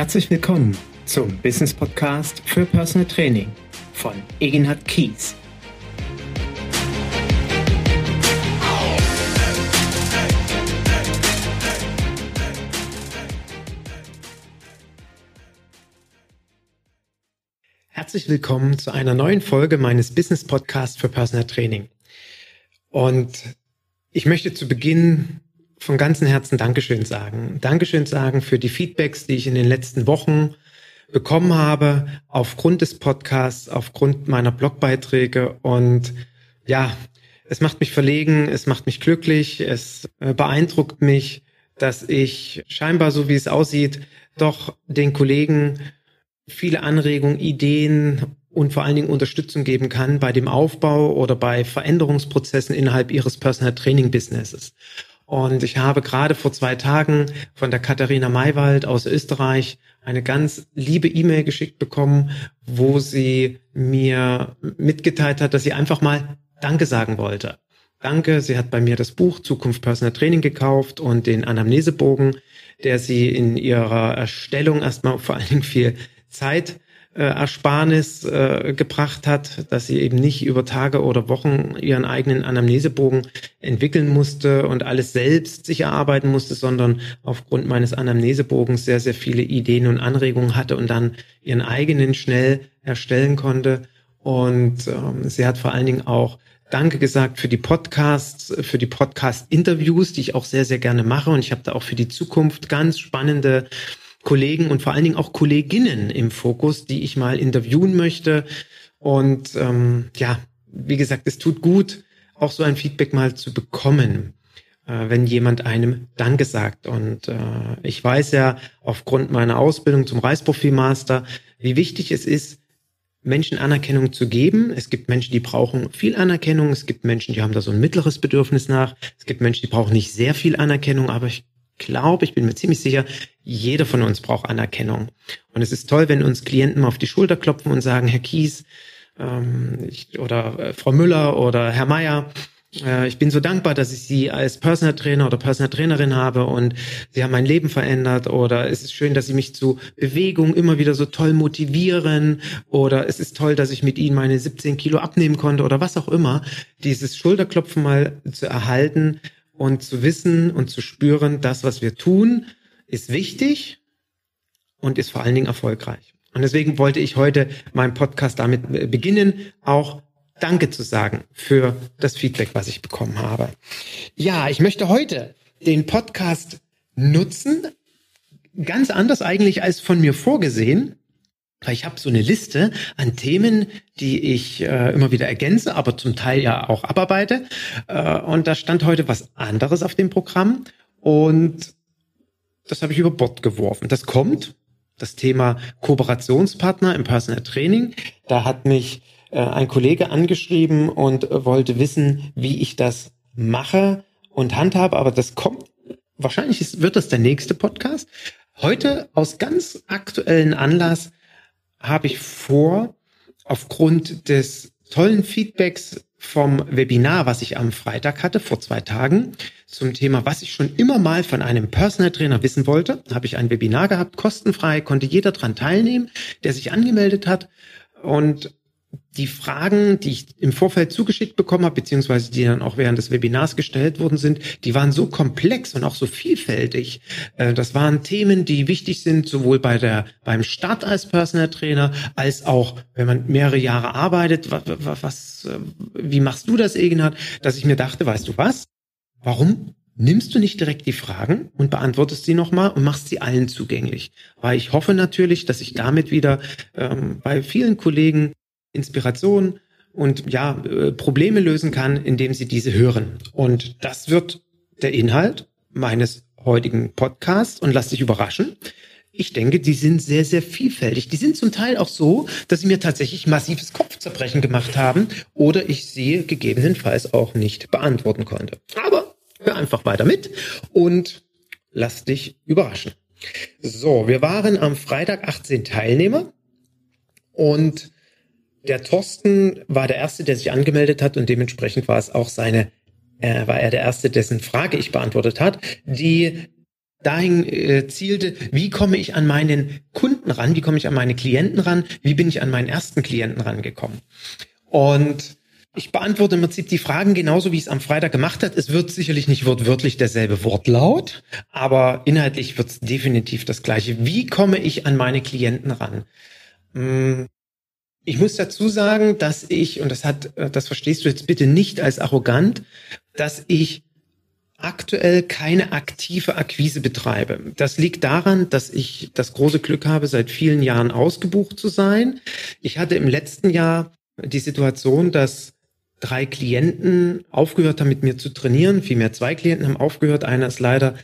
Herzlich willkommen zum Business Podcast für Personal Training von Eginhard Kies. Herzlich willkommen zu einer neuen Folge meines Business Podcasts für Personal Training. Und ich möchte zu Beginn von ganzem Herzen Dankeschön sagen. Dankeschön sagen für die Feedbacks, die ich in den letzten Wochen bekommen habe, aufgrund des Podcasts, aufgrund meiner Blogbeiträge. Und ja, es macht mich verlegen, es macht mich glücklich, es äh, beeindruckt mich, dass ich scheinbar, so wie es aussieht, doch den Kollegen viele Anregungen, Ideen und vor allen Dingen Unterstützung geben kann bei dem Aufbau oder bei Veränderungsprozessen innerhalb ihres Personal Training Businesses. Und ich habe gerade vor zwei Tagen von der Katharina Maywald aus Österreich eine ganz liebe E-Mail geschickt bekommen, wo sie mir mitgeteilt hat, dass sie einfach mal Danke sagen wollte. Danke, sie hat bei mir das Buch Zukunft Personal Training gekauft und den Anamnesebogen, der sie in ihrer Erstellung erstmal vor allen Dingen viel Zeit äh, Ersparnis äh, gebracht hat, dass sie eben nicht über Tage oder Wochen ihren eigenen Anamnesebogen entwickeln musste und alles selbst sich erarbeiten musste, sondern aufgrund meines Anamnesebogens sehr, sehr viele Ideen und Anregungen hatte und dann ihren eigenen schnell erstellen konnte. Und ähm, sie hat vor allen Dingen auch Danke gesagt für die Podcasts, für die Podcast-Interviews, die ich auch sehr, sehr gerne mache. Und ich habe da auch für die Zukunft ganz spannende Kollegen und vor allen Dingen auch Kolleginnen im Fokus, die ich mal interviewen möchte. Und ähm, ja, wie gesagt, es tut gut, auch so ein Feedback mal zu bekommen, äh, wenn jemand einem Danke sagt. Und äh, ich weiß ja aufgrund meiner Ausbildung zum Reisprofilmaster, wie wichtig es ist, Menschen Anerkennung zu geben. Es gibt Menschen, die brauchen viel Anerkennung. Es gibt Menschen, die haben da so ein mittleres Bedürfnis nach. Es gibt Menschen, die brauchen nicht sehr viel Anerkennung, aber ich glaube, ich bin mir ziemlich sicher, jeder von uns braucht Anerkennung. Und es ist toll, wenn uns Klienten mal auf die Schulter klopfen und sagen, Herr Kies ähm, ich, oder äh, Frau Müller oder Herr Meier, äh, ich bin so dankbar, dass ich Sie als Personal Trainer oder Personal Trainerin habe und Sie haben mein Leben verändert oder es ist schön, dass Sie mich zu Bewegung immer wieder so toll motivieren oder es ist toll, dass ich mit Ihnen meine 17 Kilo abnehmen konnte oder was auch immer. Dieses Schulterklopfen mal zu erhalten, und zu wissen und zu spüren, das, was wir tun, ist wichtig und ist vor allen Dingen erfolgreich. Und deswegen wollte ich heute meinen Podcast damit beginnen, auch Danke zu sagen für das Feedback, was ich bekommen habe. Ja, ich möchte heute den Podcast nutzen, ganz anders eigentlich als von mir vorgesehen, ich habe so eine Liste an Themen, die ich äh, immer wieder ergänze, aber zum Teil ja auch abarbeite. Äh, und da stand heute was anderes auf dem Programm und das habe ich über Bord geworfen. Das kommt, das Thema Kooperationspartner im Personal Training. Da hat mich äh, ein Kollege angeschrieben und wollte wissen, wie ich das mache und handhabe, aber das kommt. Wahrscheinlich wird das der nächste Podcast. Heute aus ganz aktuellen Anlass habe ich vor, aufgrund des tollen Feedbacks vom Webinar, was ich am Freitag hatte, vor zwei Tagen, zum Thema, was ich schon immer mal von einem Personal Trainer wissen wollte, habe ich ein Webinar gehabt, kostenfrei, konnte jeder dran teilnehmen, der sich angemeldet hat. Und die Fragen, die ich im Vorfeld zugeschickt bekommen habe, beziehungsweise die dann auch während des Webinars gestellt worden sind, die waren so komplex und auch so vielfältig. Äh, das waren Themen, die wichtig sind, sowohl bei der, beim Start als Personal Trainer, als auch, wenn man mehrere Jahre arbeitet. Was, was äh, wie machst du das, Egenhard? Dass ich mir dachte, weißt du was? Warum nimmst du nicht direkt die Fragen und beantwortest sie nochmal und machst sie allen zugänglich. Weil ich hoffe natürlich, dass ich damit wieder ähm, bei vielen Kollegen Inspiration und ja, äh, Probleme lösen kann, indem sie diese hören. Und das wird der Inhalt meines heutigen Podcasts und lass dich überraschen. Ich denke, die sind sehr, sehr vielfältig. Die sind zum Teil auch so, dass sie mir tatsächlich massives Kopfzerbrechen gemacht haben oder ich sie gegebenenfalls auch nicht beantworten konnte. Aber hör einfach weiter mit und lass dich überraschen. So, wir waren am Freitag 18 Teilnehmer und der Thorsten war der Erste, der sich angemeldet hat und dementsprechend war es auch seine, äh, war er der Erste, dessen Frage ich beantwortet hat. Die dahin äh, zielte, wie komme ich an meinen Kunden ran, wie komme ich an meine Klienten ran, wie bin ich an meinen ersten Klienten rangekommen. Und ich beantworte im Prinzip die Fragen genauso, wie ich es am Freitag gemacht hat. Es wird sicherlich nicht wortwörtlich derselbe Wortlaut, aber inhaltlich wird es definitiv das gleiche. Wie komme ich an meine Klienten ran? Ich muss dazu sagen, dass ich, und das hat, das verstehst du jetzt bitte nicht als arrogant, dass ich aktuell keine aktive Akquise betreibe. Das liegt daran, dass ich das große Glück habe, seit vielen Jahren ausgebucht zu sein. Ich hatte im letzten Jahr die Situation, dass drei Klienten aufgehört haben, mit mir zu trainieren. Vielmehr zwei Klienten haben aufgehört. Einer ist leider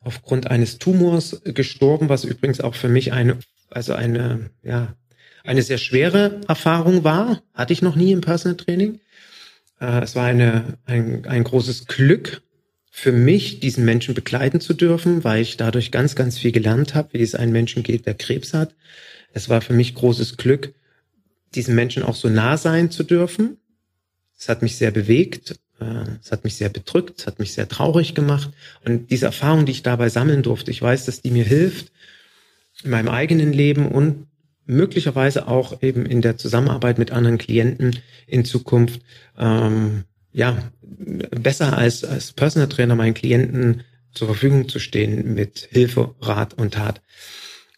aufgrund eines Tumors gestorben, was übrigens auch für mich eine, also eine, ja, eine sehr schwere Erfahrung war. Hatte ich noch nie im Personal Training. Äh, es war eine, ein, ein großes Glück, für mich, diesen Menschen begleiten zu dürfen, weil ich dadurch ganz, ganz viel gelernt habe, wie es einem Menschen geht, der Krebs hat. Es war für mich großes Glück, diesen Menschen auch so nah sein zu dürfen. Es hat mich sehr bewegt, äh, es hat mich sehr bedrückt, es hat mich sehr traurig gemacht. Und diese Erfahrung, die ich dabei sammeln durfte, ich weiß, dass die mir hilft in meinem eigenen Leben und möglicherweise auch eben in der Zusammenarbeit mit anderen Klienten in Zukunft ähm, ja, besser als, als Personal Trainer meinen Klienten zur Verfügung zu stehen mit Hilfe, Rat und Tat.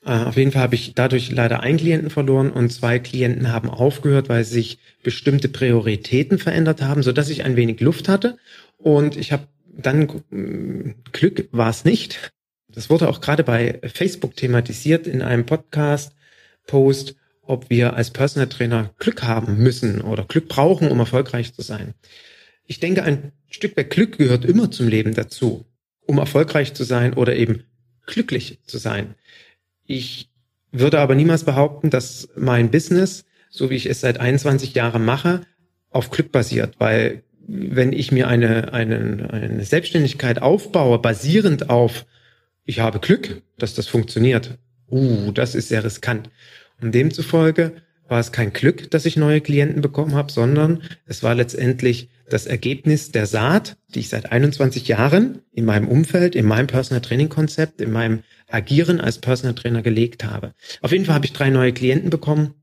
Äh, auf jeden Fall habe ich dadurch leider einen Klienten verloren und zwei Klienten haben aufgehört, weil sich bestimmte Prioritäten verändert haben, so dass ich ein wenig Luft hatte. Und ich habe dann mm, Glück war es nicht. Das wurde auch gerade bei Facebook thematisiert in einem Podcast-Post, ob wir als Personal Trainer Glück haben müssen oder Glück brauchen, um erfolgreich zu sein. Ich denke, ein Stück weit Glück gehört immer zum Leben dazu, um erfolgreich zu sein oder eben glücklich zu sein. Ich würde aber niemals behaupten, dass mein Business, so wie ich es seit 21 Jahren mache, auf Glück basiert, weil wenn ich mir eine, eine, eine Selbstständigkeit aufbaue, basierend auf, ich habe Glück, dass das funktioniert, uh, das ist sehr riskant. Und demzufolge war es kein Glück, dass ich neue Klienten bekommen habe, sondern es war letztendlich das Ergebnis der Saat, die ich seit 21 Jahren in meinem Umfeld, in meinem Personal Training Konzept, in meinem Agieren als Personal Trainer gelegt habe. Auf jeden Fall habe ich drei neue Klienten bekommen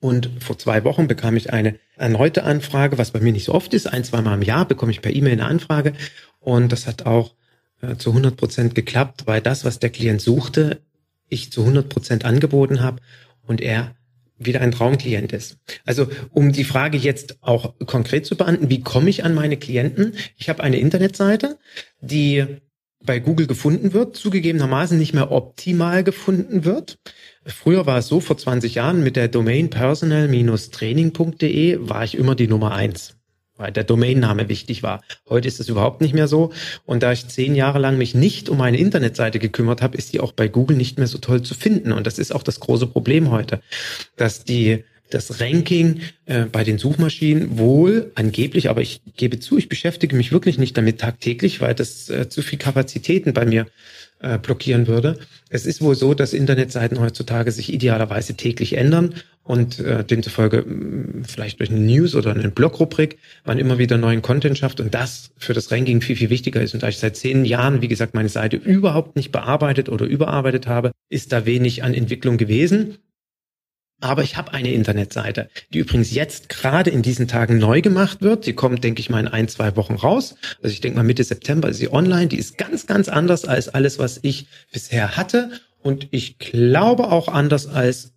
und vor zwei Wochen bekam ich eine erneute Anfrage, was bei mir nicht so oft ist. Ein, zweimal im Jahr bekomme ich per E-Mail eine Anfrage und das hat auch äh, zu 100 Prozent geklappt, weil das, was der Klient suchte, ich zu 100 Prozent angeboten habe und er wieder ein Traumklient ist. Also um die Frage jetzt auch konkret zu beantworten, wie komme ich an meine Klienten? Ich habe eine Internetseite, die bei Google gefunden wird, zugegebenermaßen nicht mehr optimal gefunden wird. Früher war es so, vor 20 Jahren mit der Domain personal-training.de war ich immer die Nummer eins weil der Domainname wichtig war. Heute ist es überhaupt nicht mehr so. Und da ich zehn Jahre lang mich nicht um eine Internetseite gekümmert habe, ist die auch bei Google nicht mehr so toll zu finden. Und das ist auch das große Problem heute, dass die das Ranking äh, bei den Suchmaschinen wohl angeblich, aber ich gebe zu, ich beschäftige mich wirklich nicht damit tagtäglich, weil das äh, zu viel Kapazitäten bei mir äh, blockieren würde. Es ist wohl so, dass Internetseiten heutzutage sich idealerweise täglich ändern und äh, demzufolge mh, vielleicht durch eine News oder eine Blog-Rubrik man immer wieder neuen Content schafft und das für das Ranking viel, viel wichtiger ist. Und da ich seit zehn Jahren, wie gesagt, meine Seite überhaupt nicht bearbeitet oder überarbeitet habe, ist da wenig an Entwicklung gewesen. Aber ich habe eine Internetseite, die übrigens jetzt gerade in diesen Tagen neu gemacht wird. Sie kommt, denke ich mal, in ein, zwei Wochen raus. Also ich denke mal Mitte September ist sie online. Die ist ganz, ganz anders als alles, was ich bisher hatte. Und ich glaube auch anders als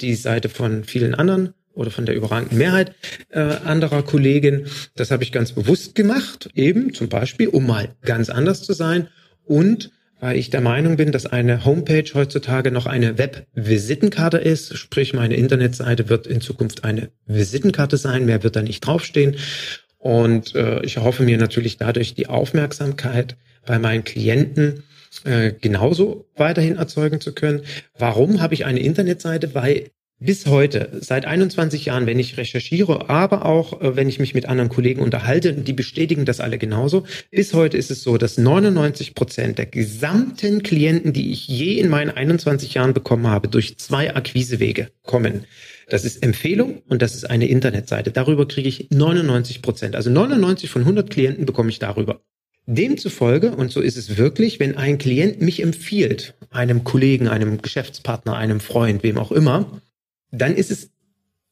die Seite von vielen anderen oder von der überragenden Mehrheit äh, anderer Kollegen. Das habe ich ganz bewusst gemacht, eben zum Beispiel, um mal ganz anders zu sein und weil ich der Meinung bin, dass eine Homepage heutzutage noch eine Web-Visitenkarte ist. Sprich, meine Internetseite wird in Zukunft eine Visitenkarte sein, mehr wird da nicht draufstehen. Und äh, ich hoffe mir natürlich dadurch die Aufmerksamkeit bei meinen Klienten äh, genauso weiterhin erzeugen zu können. Warum habe ich eine Internetseite? Weil bis heute, seit 21 Jahren, wenn ich recherchiere, aber auch äh, wenn ich mich mit anderen Kollegen unterhalte, die bestätigen das alle genauso, bis heute ist es so, dass 99 Prozent der gesamten Klienten, die ich je in meinen 21 Jahren bekommen habe, durch zwei Akquisewege kommen. Das ist Empfehlung und das ist eine Internetseite. Darüber kriege ich 99 Prozent. Also 99 von 100 Klienten bekomme ich darüber. Demzufolge, und so ist es wirklich, wenn ein Klient mich empfiehlt, einem Kollegen, einem Geschäftspartner, einem Freund, wem auch immer, dann ist es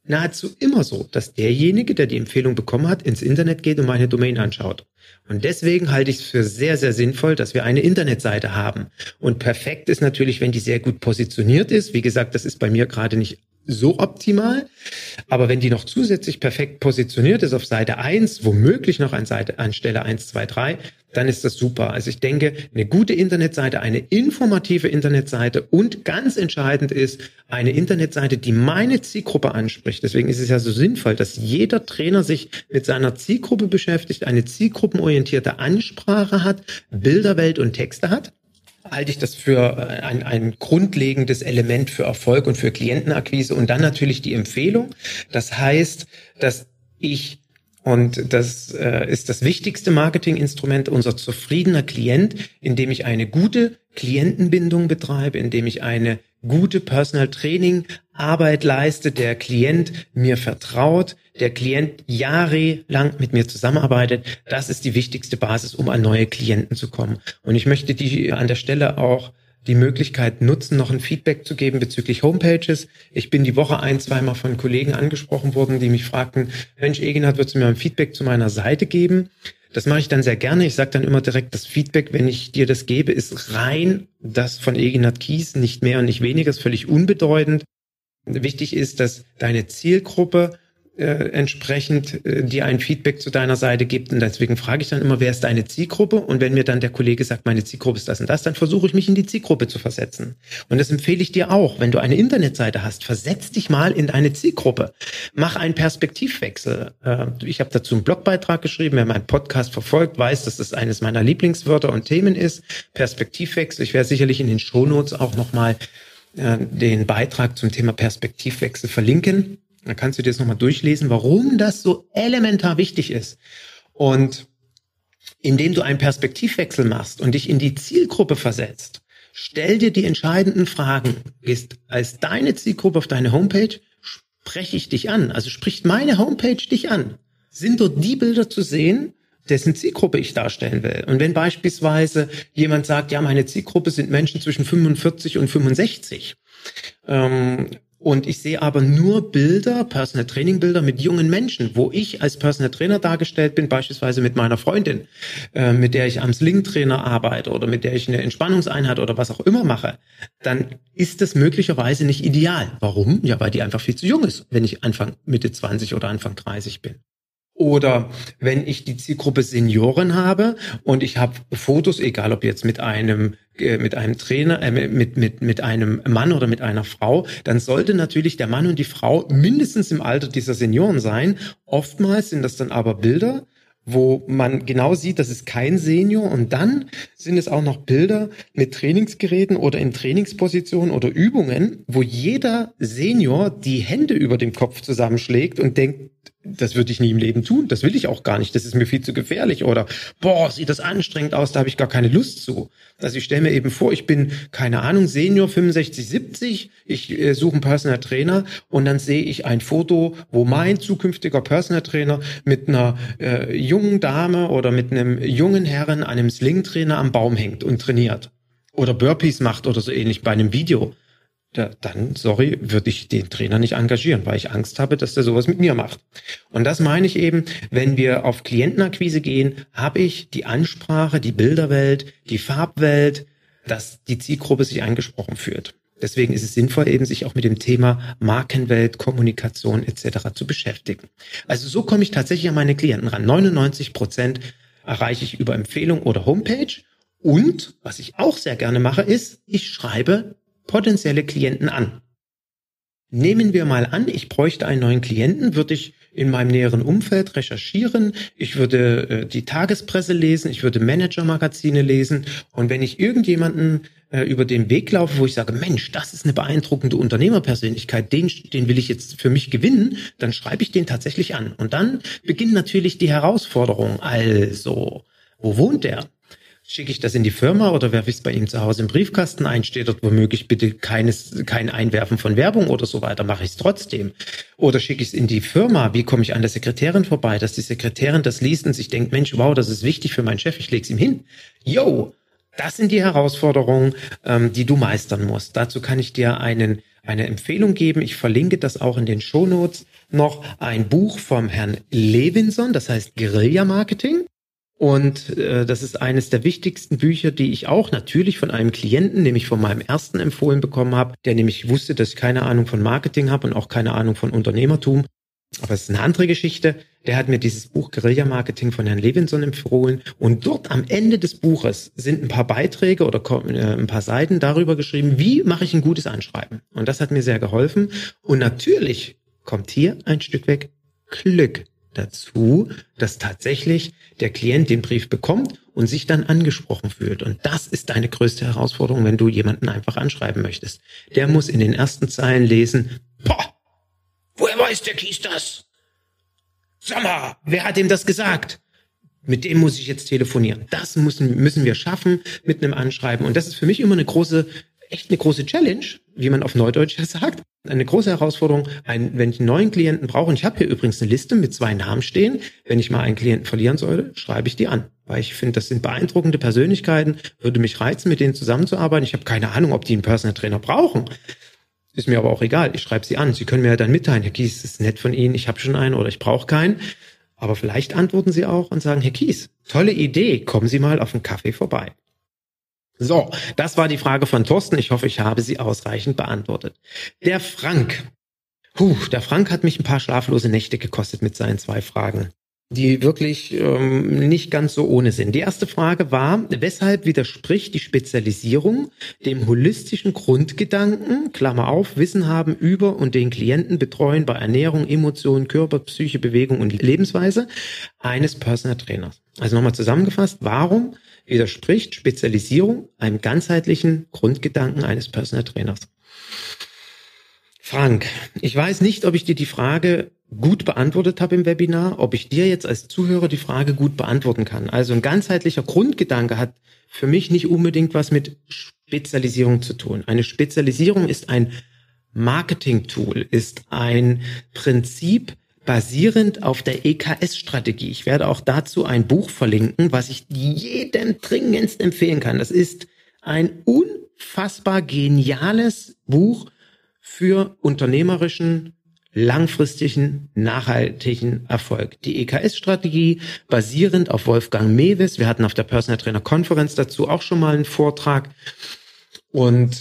nahezu immer so, dass derjenige, der die Empfehlung bekommen hat, ins Internet geht und meine Domain anschaut. Und deswegen halte ich es für sehr, sehr sinnvoll, dass wir eine Internetseite haben. Und perfekt ist natürlich, wenn die sehr gut positioniert ist. Wie gesagt, das ist bei mir gerade nicht so optimal. Aber wenn die noch zusätzlich perfekt positioniert ist auf Seite 1, womöglich noch an, Seite, an Stelle 1, 2, 3, dann ist das super. Also ich denke, eine gute Internetseite, eine informative Internetseite und ganz entscheidend ist eine Internetseite, die meine Zielgruppe anspricht. Deswegen ist es ja so sinnvoll, dass jeder Trainer sich mit seiner Zielgruppe beschäftigt, eine zielgruppenorientierte Ansprache hat, Bilderwelt und Texte hat halte ich das für äh, ein, ein grundlegendes Element für Erfolg und für Klientenakquise. Und dann natürlich die Empfehlung. Das heißt, dass ich und das äh, ist das wichtigste Marketinginstrument, unser zufriedener Klient, indem ich eine gute Klientenbindung betreibe, indem ich eine gute Personal Training Arbeit leiste, der Klient mir vertraut, der Klient jahrelang mit mir zusammenarbeitet. Das ist die wichtigste Basis, um an neue Klienten zu kommen. Und ich möchte die an der Stelle auch die Möglichkeit nutzen, noch ein Feedback zu geben bezüglich Homepages. Ich bin die Woche ein, zweimal von Kollegen angesprochen worden, die mich fragten, Mensch, Egenhard, würdest du mir ein Feedback zu meiner Seite geben? Das mache ich dann sehr gerne. Ich sage dann immer direkt, das Feedback, wenn ich dir das gebe, ist rein das von Egenhard Kies, nicht mehr und nicht weniger, ist völlig unbedeutend. Wichtig ist, dass deine Zielgruppe äh, entsprechend äh, dir ein Feedback zu deiner Seite gibt. Und deswegen frage ich dann immer, wer ist deine Zielgruppe? Und wenn mir dann der Kollege sagt, meine Zielgruppe ist das und das, dann versuche ich mich in die Zielgruppe zu versetzen. Und das empfehle ich dir auch. Wenn du eine Internetseite hast, versetz dich mal in deine Zielgruppe. Mach einen Perspektivwechsel. Äh, ich habe dazu einen Blogbeitrag geschrieben. Wer meinen Podcast verfolgt, weiß, dass das eines meiner Lieblingswörter und Themen ist. Perspektivwechsel. Ich werde sicherlich in den Shownotes auch nochmal äh, den Beitrag zum Thema Perspektivwechsel verlinken. Da kannst du dir das nochmal durchlesen, warum das so elementar wichtig ist. Und indem du einen Perspektivwechsel machst und dich in die Zielgruppe versetzt, stell dir die entscheidenden Fragen. Ist als deine Zielgruppe auf deine Homepage, spreche ich dich an. Also spricht meine Homepage dich an. Sind dort die Bilder zu sehen, dessen Zielgruppe ich darstellen will. Und wenn beispielsweise jemand sagt, ja, meine Zielgruppe sind Menschen zwischen 45 und 65, ähm, und ich sehe aber nur Bilder, Personal Training Bilder mit jungen Menschen, wo ich als Personal Trainer dargestellt bin, beispielsweise mit meiner Freundin, äh, mit der ich am Sling Trainer arbeite oder mit der ich eine Entspannungseinheit oder was auch immer mache, dann ist das möglicherweise nicht ideal. Warum? Ja, weil die einfach viel zu jung ist, wenn ich Anfang Mitte 20 oder Anfang 30 bin. Oder wenn ich die Zielgruppe Senioren habe und ich habe Fotos, egal ob jetzt mit einem äh, mit einem Trainer, äh, mit mit mit einem Mann oder mit einer Frau, dann sollte natürlich der Mann und die Frau mindestens im Alter dieser Senioren sein. Oftmals sind das dann aber Bilder, wo man genau sieht, das ist kein Senior. Und dann sind es auch noch Bilder mit Trainingsgeräten oder in Trainingspositionen oder Übungen, wo jeder Senior die Hände über dem Kopf zusammenschlägt und denkt, das würde ich nie im Leben tun, das will ich auch gar nicht, das ist mir viel zu gefährlich oder boah, sieht das anstrengend aus, da habe ich gar keine Lust zu. Also ich stelle mir eben vor, ich bin, keine Ahnung, Senior 65, 70, ich äh, suche einen Personal Trainer und dann sehe ich ein Foto, wo mein zukünftiger Personal Trainer mit einer äh, jungen Dame oder mit einem jungen Herren, einem Sling-Trainer am Baum hängt und trainiert. Oder Burpees macht oder so ähnlich bei einem Video da, dann, sorry, würde ich den Trainer nicht engagieren, weil ich Angst habe, dass der sowas mit mir macht. Und das meine ich eben, wenn wir auf Klientenakquise gehen, habe ich die Ansprache, die Bilderwelt, die Farbwelt, dass die Zielgruppe sich angesprochen fühlt. Deswegen ist es sinnvoll, eben sich auch mit dem Thema Markenwelt, Kommunikation etc. zu beschäftigen. Also so komme ich tatsächlich an meine Klienten ran. 99 Prozent erreiche ich über Empfehlung oder Homepage. Und was ich auch sehr gerne mache, ist, ich schreibe potenzielle Klienten an. Nehmen wir mal an, ich bräuchte einen neuen Klienten, würde ich in meinem näheren Umfeld recherchieren, ich würde äh, die Tagespresse lesen, ich würde Manager-Magazine lesen und wenn ich irgendjemanden äh, über den Weg laufe, wo ich sage, Mensch, das ist eine beeindruckende Unternehmerpersönlichkeit, den, den will ich jetzt für mich gewinnen, dann schreibe ich den tatsächlich an. Und dann beginnt natürlich die Herausforderung. Also, wo wohnt der? Schicke ich das in die Firma oder werfe ich es bei ihm zu Hause im Briefkasten ein? Steht dort womöglich bitte keines, kein Einwerfen von Werbung oder so weiter? Mache ich es trotzdem? Oder schicke ich es in die Firma? Wie komme ich an der Sekretärin vorbei, dass die Sekretärin das liest und sich denkt, Mensch, wow, das ist wichtig für meinen Chef, ich lege es ihm hin. Yo, das sind die Herausforderungen, ähm, die du meistern musst. Dazu kann ich dir einen, eine Empfehlung geben. Ich verlinke das auch in den Shownotes noch. Ein Buch vom Herrn Levinson, das heißt Guerilla Marketing. Und äh, das ist eines der wichtigsten Bücher, die ich auch natürlich von einem Klienten, nämlich von meinem ersten empfohlen bekommen habe, der nämlich wusste, dass ich keine Ahnung von Marketing habe und auch keine Ahnung von Unternehmertum. Aber es ist eine andere Geschichte. Der hat mir dieses Buch Guerilla Marketing von Herrn Levinson empfohlen. Und dort am Ende des Buches sind ein paar Beiträge oder äh, ein paar Seiten darüber geschrieben, wie mache ich ein gutes Anschreiben. Und das hat mir sehr geholfen. Und natürlich kommt hier ein Stück weg Glück dazu, dass tatsächlich der Klient den Brief bekommt und sich dann angesprochen fühlt. Und das ist deine größte Herausforderung, wenn du jemanden einfach anschreiben möchtest. Der muss in den ersten Zeilen lesen, boah, woher weiß der Kies das? Sag mal, wer hat ihm das gesagt? Mit dem muss ich jetzt telefonieren. Das müssen, müssen wir schaffen mit einem Anschreiben. Und das ist für mich immer eine große echt eine große Challenge, wie man auf Neudeutsch sagt. Eine große Herausforderung, ein, wenn ich einen neuen Klienten brauche. Und ich habe hier übrigens eine Liste mit zwei Namen stehen. Wenn ich mal einen Klienten verlieren sollte, schreibe ich die an. Weil ich finde, das sind beeindruckende Persönlichkeiten, würde mich reizen, mit denen zusammenzuarbeiten. Ich habe keine Ahnung, ob die einen Personal Trainer brauchen. Ist mir aber auch egal. Ich schreibe sie an. Sie können mir ja dann mitteilen, Herr Kies, ist nett von Ihnen, ich habe schon einen oder ich brauche keinen. Aber vielleicht antworten Sie auch und sagen, Herr Kies, tolle Idee, kommen Sie mal auf einen Kaffee vorbei. So, das war die Frage von Thorsten. Ich hoffe, ich habe sie ausreichend beantwortet. Der Frank. Puh, der Frank hat mich ein paar schlaflose Nächte gekostet mit seinen zwei Fragen, die wirklich ähm, nicht ganz so ohne sind. Die erste Frage war, weshalb widerspricht die Spezialisierung dem holistischen Grundgedanken, Klammer auf, Wissen haben über und den Klienten betreuen bei Ernährung, Emotionen, Körper, Psyche, Bewegung und Lebensweise eines Personal Trainers. Also nochmal zusammengefasst, warum widerspricht Spezialisierung einem ganzheitlichen Grundgedanken eines Personal Trainers. Frank, ich weiß nicht, ob ich dir die Frage gut beantwortet habe im Webinar, ob ich dir jetzt als Zuhörer die Frage gut beantworten kann. Also ein ganzheitlicher Grundgedanke hat für mich nicht unbedingt was mit Spezialisierung zu tun. Eine Spezialisierung ist ein Marketing-Tool, ist ein Prinzip, basierend auf der EKS-Strategie. Ich werde auch dazu ein Buch verlinken, was ich jedem dringendst empfehlen kann. Das ist ein unfassbar geniales Buch für unternehmerischen, langfristigen, nachhaltigen Erfolg. Die EKS-Strategie basierend auf Wolfgang Mewes. Wir hatten auf der Personal Trainer Konferenz dazu auch schon mal einen Vortrag. Und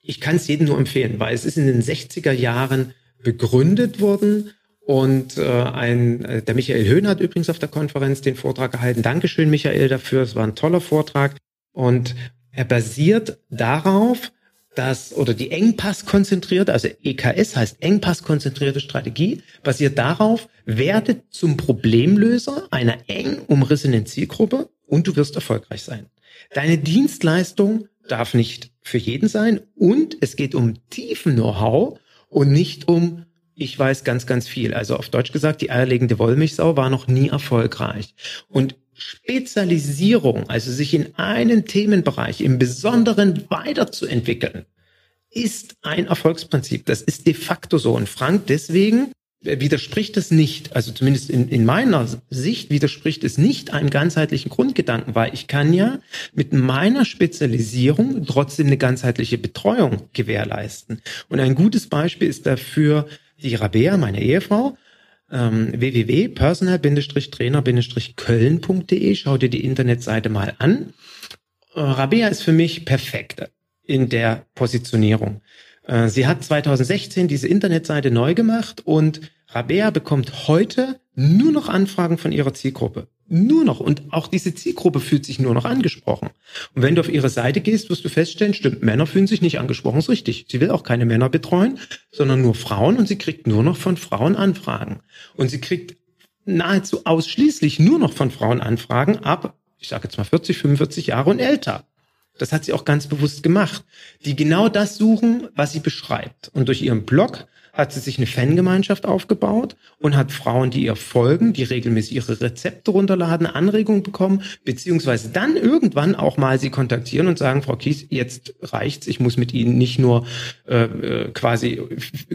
ich kann es jedem nur empfehlen, weil es ist in den 60er Jahren begründet worden und äh, ein, äh, der Michael Höhn hat übrigens auf der Konferenz den Vortrag gehalten. Dankeschön, Michael, dafür. Es war ein toller Vortrag. Und er basiert darauf, dass, oder die Engpass-konzentrierte, also EKS heißt Engpass-konzentrierte Strategie, basiert darauf, werde zum Problemlöser einer eng umrissenen Zielgruppe und du wirst erfolgreich sein. Deine Dienstleistung darf nicht für jeden sein und es geht um tiefen Know-how und nicht um ich weiß ganz, ganz viel. Also auf Deutsch gesagt, die eierlegende Wollmilchsau war noch nie erfolgreich. Und Spezialisierung, also sich in einen Themenbereich im Besonderen weiterzuentwickeln, ist ein Erfolgsprinzip. Das ist de facto so. Und Frank, deswegen widerspricht es nicht, also zumindest in, in meiner Sicht widerspricht es nicht einem ganzheitlichen Grundgedanken, weil ich kann ja mit meiner Spezialisierung trotzdem eine ganzheitliche Betreuung gewährleisten. Und ein gutes Beispiel ist dafür die Rabea, meine Ehefrau, ähm, www.personal-trainer-köln.de. Schau dir die Internetseite mal an. Äh, Rabea ist für mich perfekt in der Positionierung. Äh, sie hat 2016 diese Internetseite neu gemacht und Rabea bekommt heute nur noch Anfragen von ihrer Zielgruppe. Nur noch. Und auch diese Zielgruppe fühlt sich nur noch angesprochen. Und wenn du auf ihre Seite gehst, wirst du feststellen, stimmt, Männer fühlen sich nicht angesprochen, ist richtig. Sie will auch keine Männer betreuen, sondern nur Frauen und sie kriegt nur noch von Frauen Anfragen. Und sie kriegt nahezu ausschließlich nur noch von Frauen Anfragen ab, ich sage jetzt mal 40, 45 Jahre und älter. Das hat sie auch ganz bewusst gemacht, die genau das suchen, was sie beschreibt. Und durch ihren Blog hat sie sich eine Fangemeinschaft aufgebaut und hat Frauen, die ihr folgen, die regelmäßig ihre Rezepte runterladen, Anregungen bekommen, beziehungsweise dann irgendwann auch mal sie kontaktieren und sagen, Frau Kies, jetzt reicht's, ich muss mit Ihnen nicht nur äh, äh quasi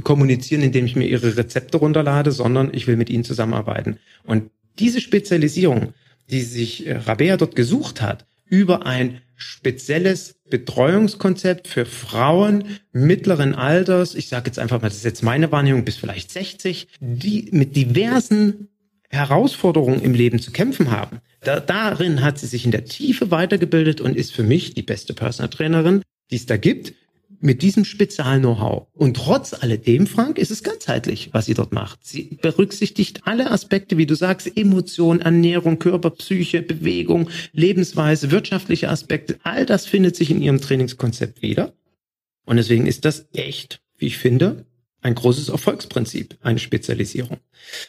kommunizieren, indem ich mir Ihre Rezepte runterlade, sondern ich will mit Ihnen zusammenarbeiten. Und diese Spezialisierung, die sich äh, Rabea dort gesucht hat, über ein spezielles Betreuungskonzept für Frauen mittleren Alters, ich sage jetzt einfach mal, das ist jetzt meine Wahrnehmung, bis vielleicht 60, die mit diversen Herausforderungen im Leben zu kämpfen haben. Da, darin hat sie sich in der Tiefe weitergebildet und ist für mich die beste Personal Trainerin, die es da gibt mit diesem Spezial-Know-how. Und trotz alledem, Frank, ist es ganzheitlich, was sie dort macht. Sie berücksichtigt alle Aspekte, wie du sagst, Emotion, Ernährung, Körper, Psyche, Bewegung, Lebensweise, wirtschaftliche Aspekte. All das findet sich in ihrem Trainingskonzept wieder. Und deswegen ist das echt, wie ich finde, ein großes Erfolgsprinzip, eine Spezialisierung.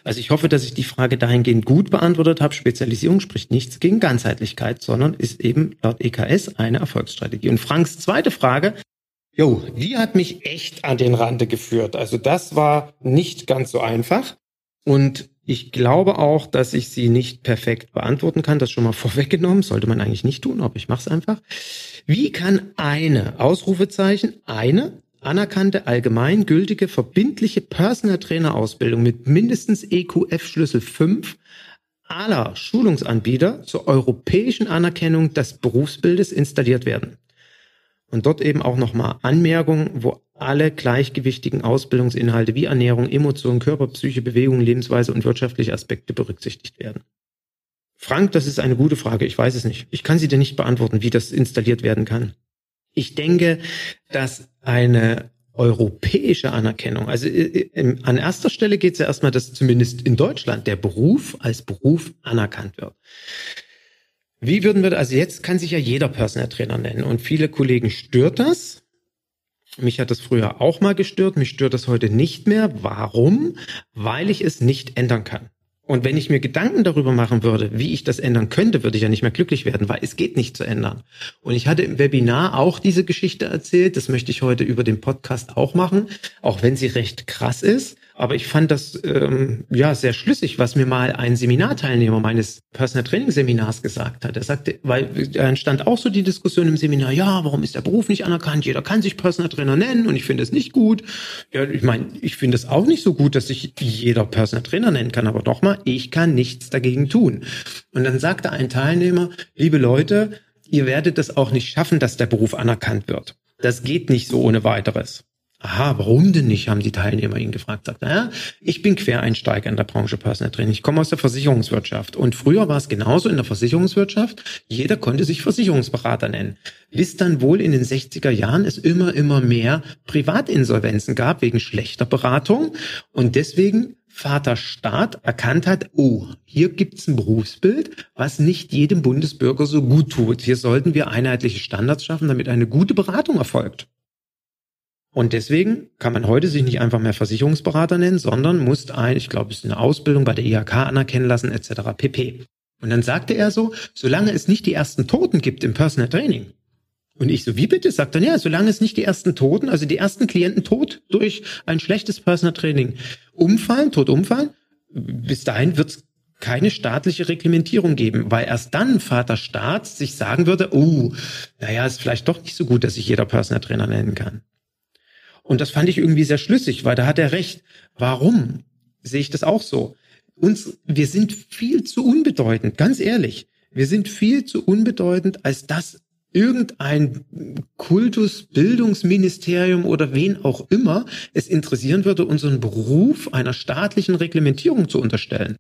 Also ich hoffe, dass ich die Frage dahingehend gut beantwortet habe. Spezialisierung spricht nichts gegen Ganzheitlichkeit, sondern ist eben laut EKS eine Erfolgsstrategie. Und Franks zweite Frage, Jo, die hat mich echt an den Rande geführt. Also das war nicht ganz so einfach. Und ich glaube auch, dass ich sie nicht perfekt beantworten kann. Das schon mal vorweggenommen. Sollte man eigentlich nicht tun, aber ich mache es einfach. Wie kann eine, Ausrufezeichen, eine anerkannte, allgemeingültige, verbindliche Personal Trainer Ausbildung mit mindestens EQF Schlüssel 5 aller Schulungsanbieter zur europäischen Anerkennung des Berufsbildes installiert werden? Und dort eben auch nochmal Anmerkungen, wo alle gleichgewichtigen Ausbildungsinhalte wie Ernährung, Emotionen, Körper, Psyche, Bewegung, Lebensweise und wirtschaftliche Aspekte berücksichtigt werden. Frank, das ist eine gute Frage. Ich weiß es nicht. Ich kann sie dir nicht beantworten, wie das installiert werden kann. Ich denke, dass eine europäische Anerkennung, also äh, äh, an erster Stelle geht es ja erstmal, dass zumindest in Deutschland der Beruf als Beruf anerkannt wird. Wie würden wir, also jetzt kann sich ja jeder Personal Trainer nennen und viele Kollegen stört das. Mich hat das früher auch mal gestört, mich stört das heute nicht mehr. Warum? Weil ich es nicht ändern kann. Und wenn ich mir Gedanken darüber machen würde, wie ich das ändern könnte, würde ich ja nicht mehr glücklich werden, weil es geht nicht zu ändern. Und ich hatte im Webinar auch diese Geschichte erzählt. Das möchte ich heute über den Podcast auch machen, auch wenn sie recht krass ist. Aber ich fand das ähm, ja sehr schlüssig, was mir mal ein Seminarteilnehmer meines Personal Training Seminars gesagt hat. Er sagte, weil da entstand auch so die Diskussion im Seminar, ja, warum ist der Beruf nicht anerkannt? Jeder kann sich Personal Trainer nennen und ich finde es nicht gut. Ja, ich meine, ich finde es auch nicht so gut, dass sich jeder Personal Trainer nennen kann. Aber doch mal, ich kann nichts dagegen tun. Und dann sagte ein Teilnehmer, liebe Leute, ihr werdet es auch nicht schaffen, dass der Beruf anerkannt wird. Das geht nicht so ohne weiteres. Aha, warum denn nicht, haben die Teilnehmer ihn gefragt. Sagt, naja, ich bin Quereinsteiger in der Branche Personal Training. Ich komme aus der Versicherungswirtschaft. Und früher war es genauso in der Versicherungswirtschaft. Jeder konnte sich Versicherungsberater nennen. Bis dann wohl in den 60er Jahren es immer, immer mehr Privatinsolvenzen gab wegen schlechter Beratung. Und deswegen Vater Staat erkannt hat, oh, hier gibt's ein Berufsbild, was nicht jedem Bundesbürger so gut tut. Hier sollten wir einheitliche Standards schaffen, damit eine gute Beratung erfolgt. Und deswegen kann man heute sich nicht einfach mehr Versicherungsberater nennen, sondern muss ein, ich glaube, es ist eine Ausbildung bei der IHK anerkennen lassen, etc. pp. Und dann sagte er so, solange es nicht die ersten Toten gibt im Personal Training. Und ich so, wie bitte? Sagt dann, ja, solange es nicht die ersten Toten, also die ersten Klienten tot durch ein schlechtes Personal Training umfallen, tot umfallen, bis dahin wird es keine staatliche Reglementierung geben, weil erst dann Vater Staat sich sagen würde, oh, naja, ist vielleicht doch nicht so gut, dass sich jeder Personal Trainer nennen kann. Und das fand ich irgendwie sehr schlüssig, weil da hat er recht. Warum sehe ich das auch so? Uns, wir sind viel zu unbedeutend, ganz ehrlich. Wir sind viel zu unbedeutend, als dass irgendein Kultus, Bildungsministerium oder wen auch immer es interessieren würde, unseren Beruf einer staatlichen Reglementierung zu unterstellen.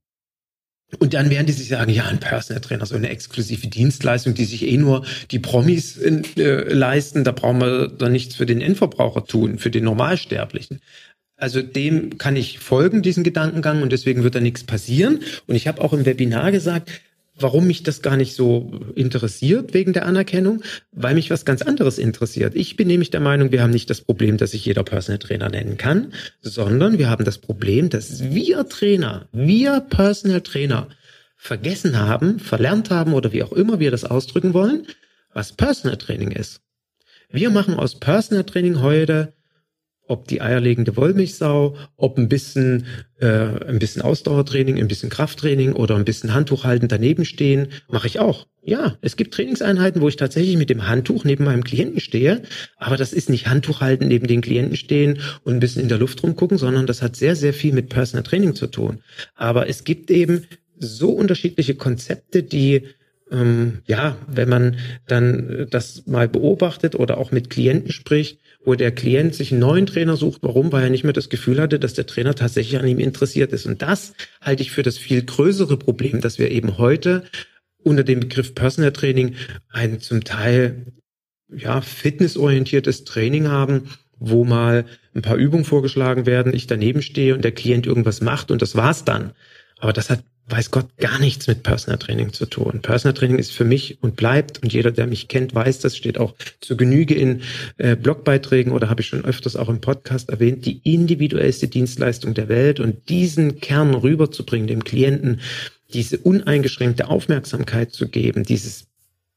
Und dann werden die sich sagen, ja, ein Personal Trainer, so eine exklusive Dienstleistung, die sich eh nur die Promis äh, leisten, da brauchen wir dann nichts für den Endverbraucher tun, für den Normalsterblichen. Also dem kann ich folgen, diesen Gedankengang, und deswegen wird da nichts passieren. Und ich habe auch im Webinar gesagt, warum mich das gar nicht so interessiert wegen der Anerkennung, weil mich was ganz anderes interessiert. Ich bin nämlich der Meinung, wir haben nicht das Problem, dass sich jeder Personal Trainer nennen kann, sondern wir haben das Problem, dass wir Trainer, wir Personal Trainer vergessen haben, verlernt haben oder wie auch immer wir das ausdrücken wollen, was Personal Training ist. Wir machen aus Personal Training heute ob die eierlegende Wollmilchsau, ob ein bisschen, äh, ein bisschen Ausdauertraining, ein bisschen Krafttraining oder ein bisschen Handtuch halten daneben stehen, mache ich auch. Ja, es gibt Trainingseinheiten, wo ich tatsächlich mit dem Handtuch neben meinem Klienten stehe, aber das ist nicht Handtuch halten, neben den Klienten stehen und ein bisschen in der Luft rumgucken, sondern das hat sehr, sehr viel mit Personal Training zu tun. Aber es gibt eben so unterschiedliche Konzepte, die ähm, ja, wenn man dann das mal beobachtet oder auch mit Klienten spricht, wo der Klient sich einen neuen Trainer sucht. Warum? Weil er nicht mehr das Gefühl hatte, dass der Trainer tatsächlich an ihm interessiert ist. Und das halte ich für das viel größere Problem, dass wir eben heute unter dem Begriff Personal Training ein zum Teil ja fitnessorientiertes Training haben, wo mal ein paar Übungen vorgeschlagen werden, ich daneben stehe und der Klient irgendwas macht und das war's dann. Aber das hat weiß Gott, gar nichts mit Personal Training zu tun. Personal Training ist für mich und bleibt, und jeder, der mich kennt, weiß, das steht auch zu Genüge in äh, Blogbeiträgen oder habe ich schon öfters auch im Podcast erwähnt, die individuellste Dienstleistung der Welt und diesen Kern rüberzubringen, dem Klienten diese uneingeschränkte Aufmerksamkeit zu geben, dieses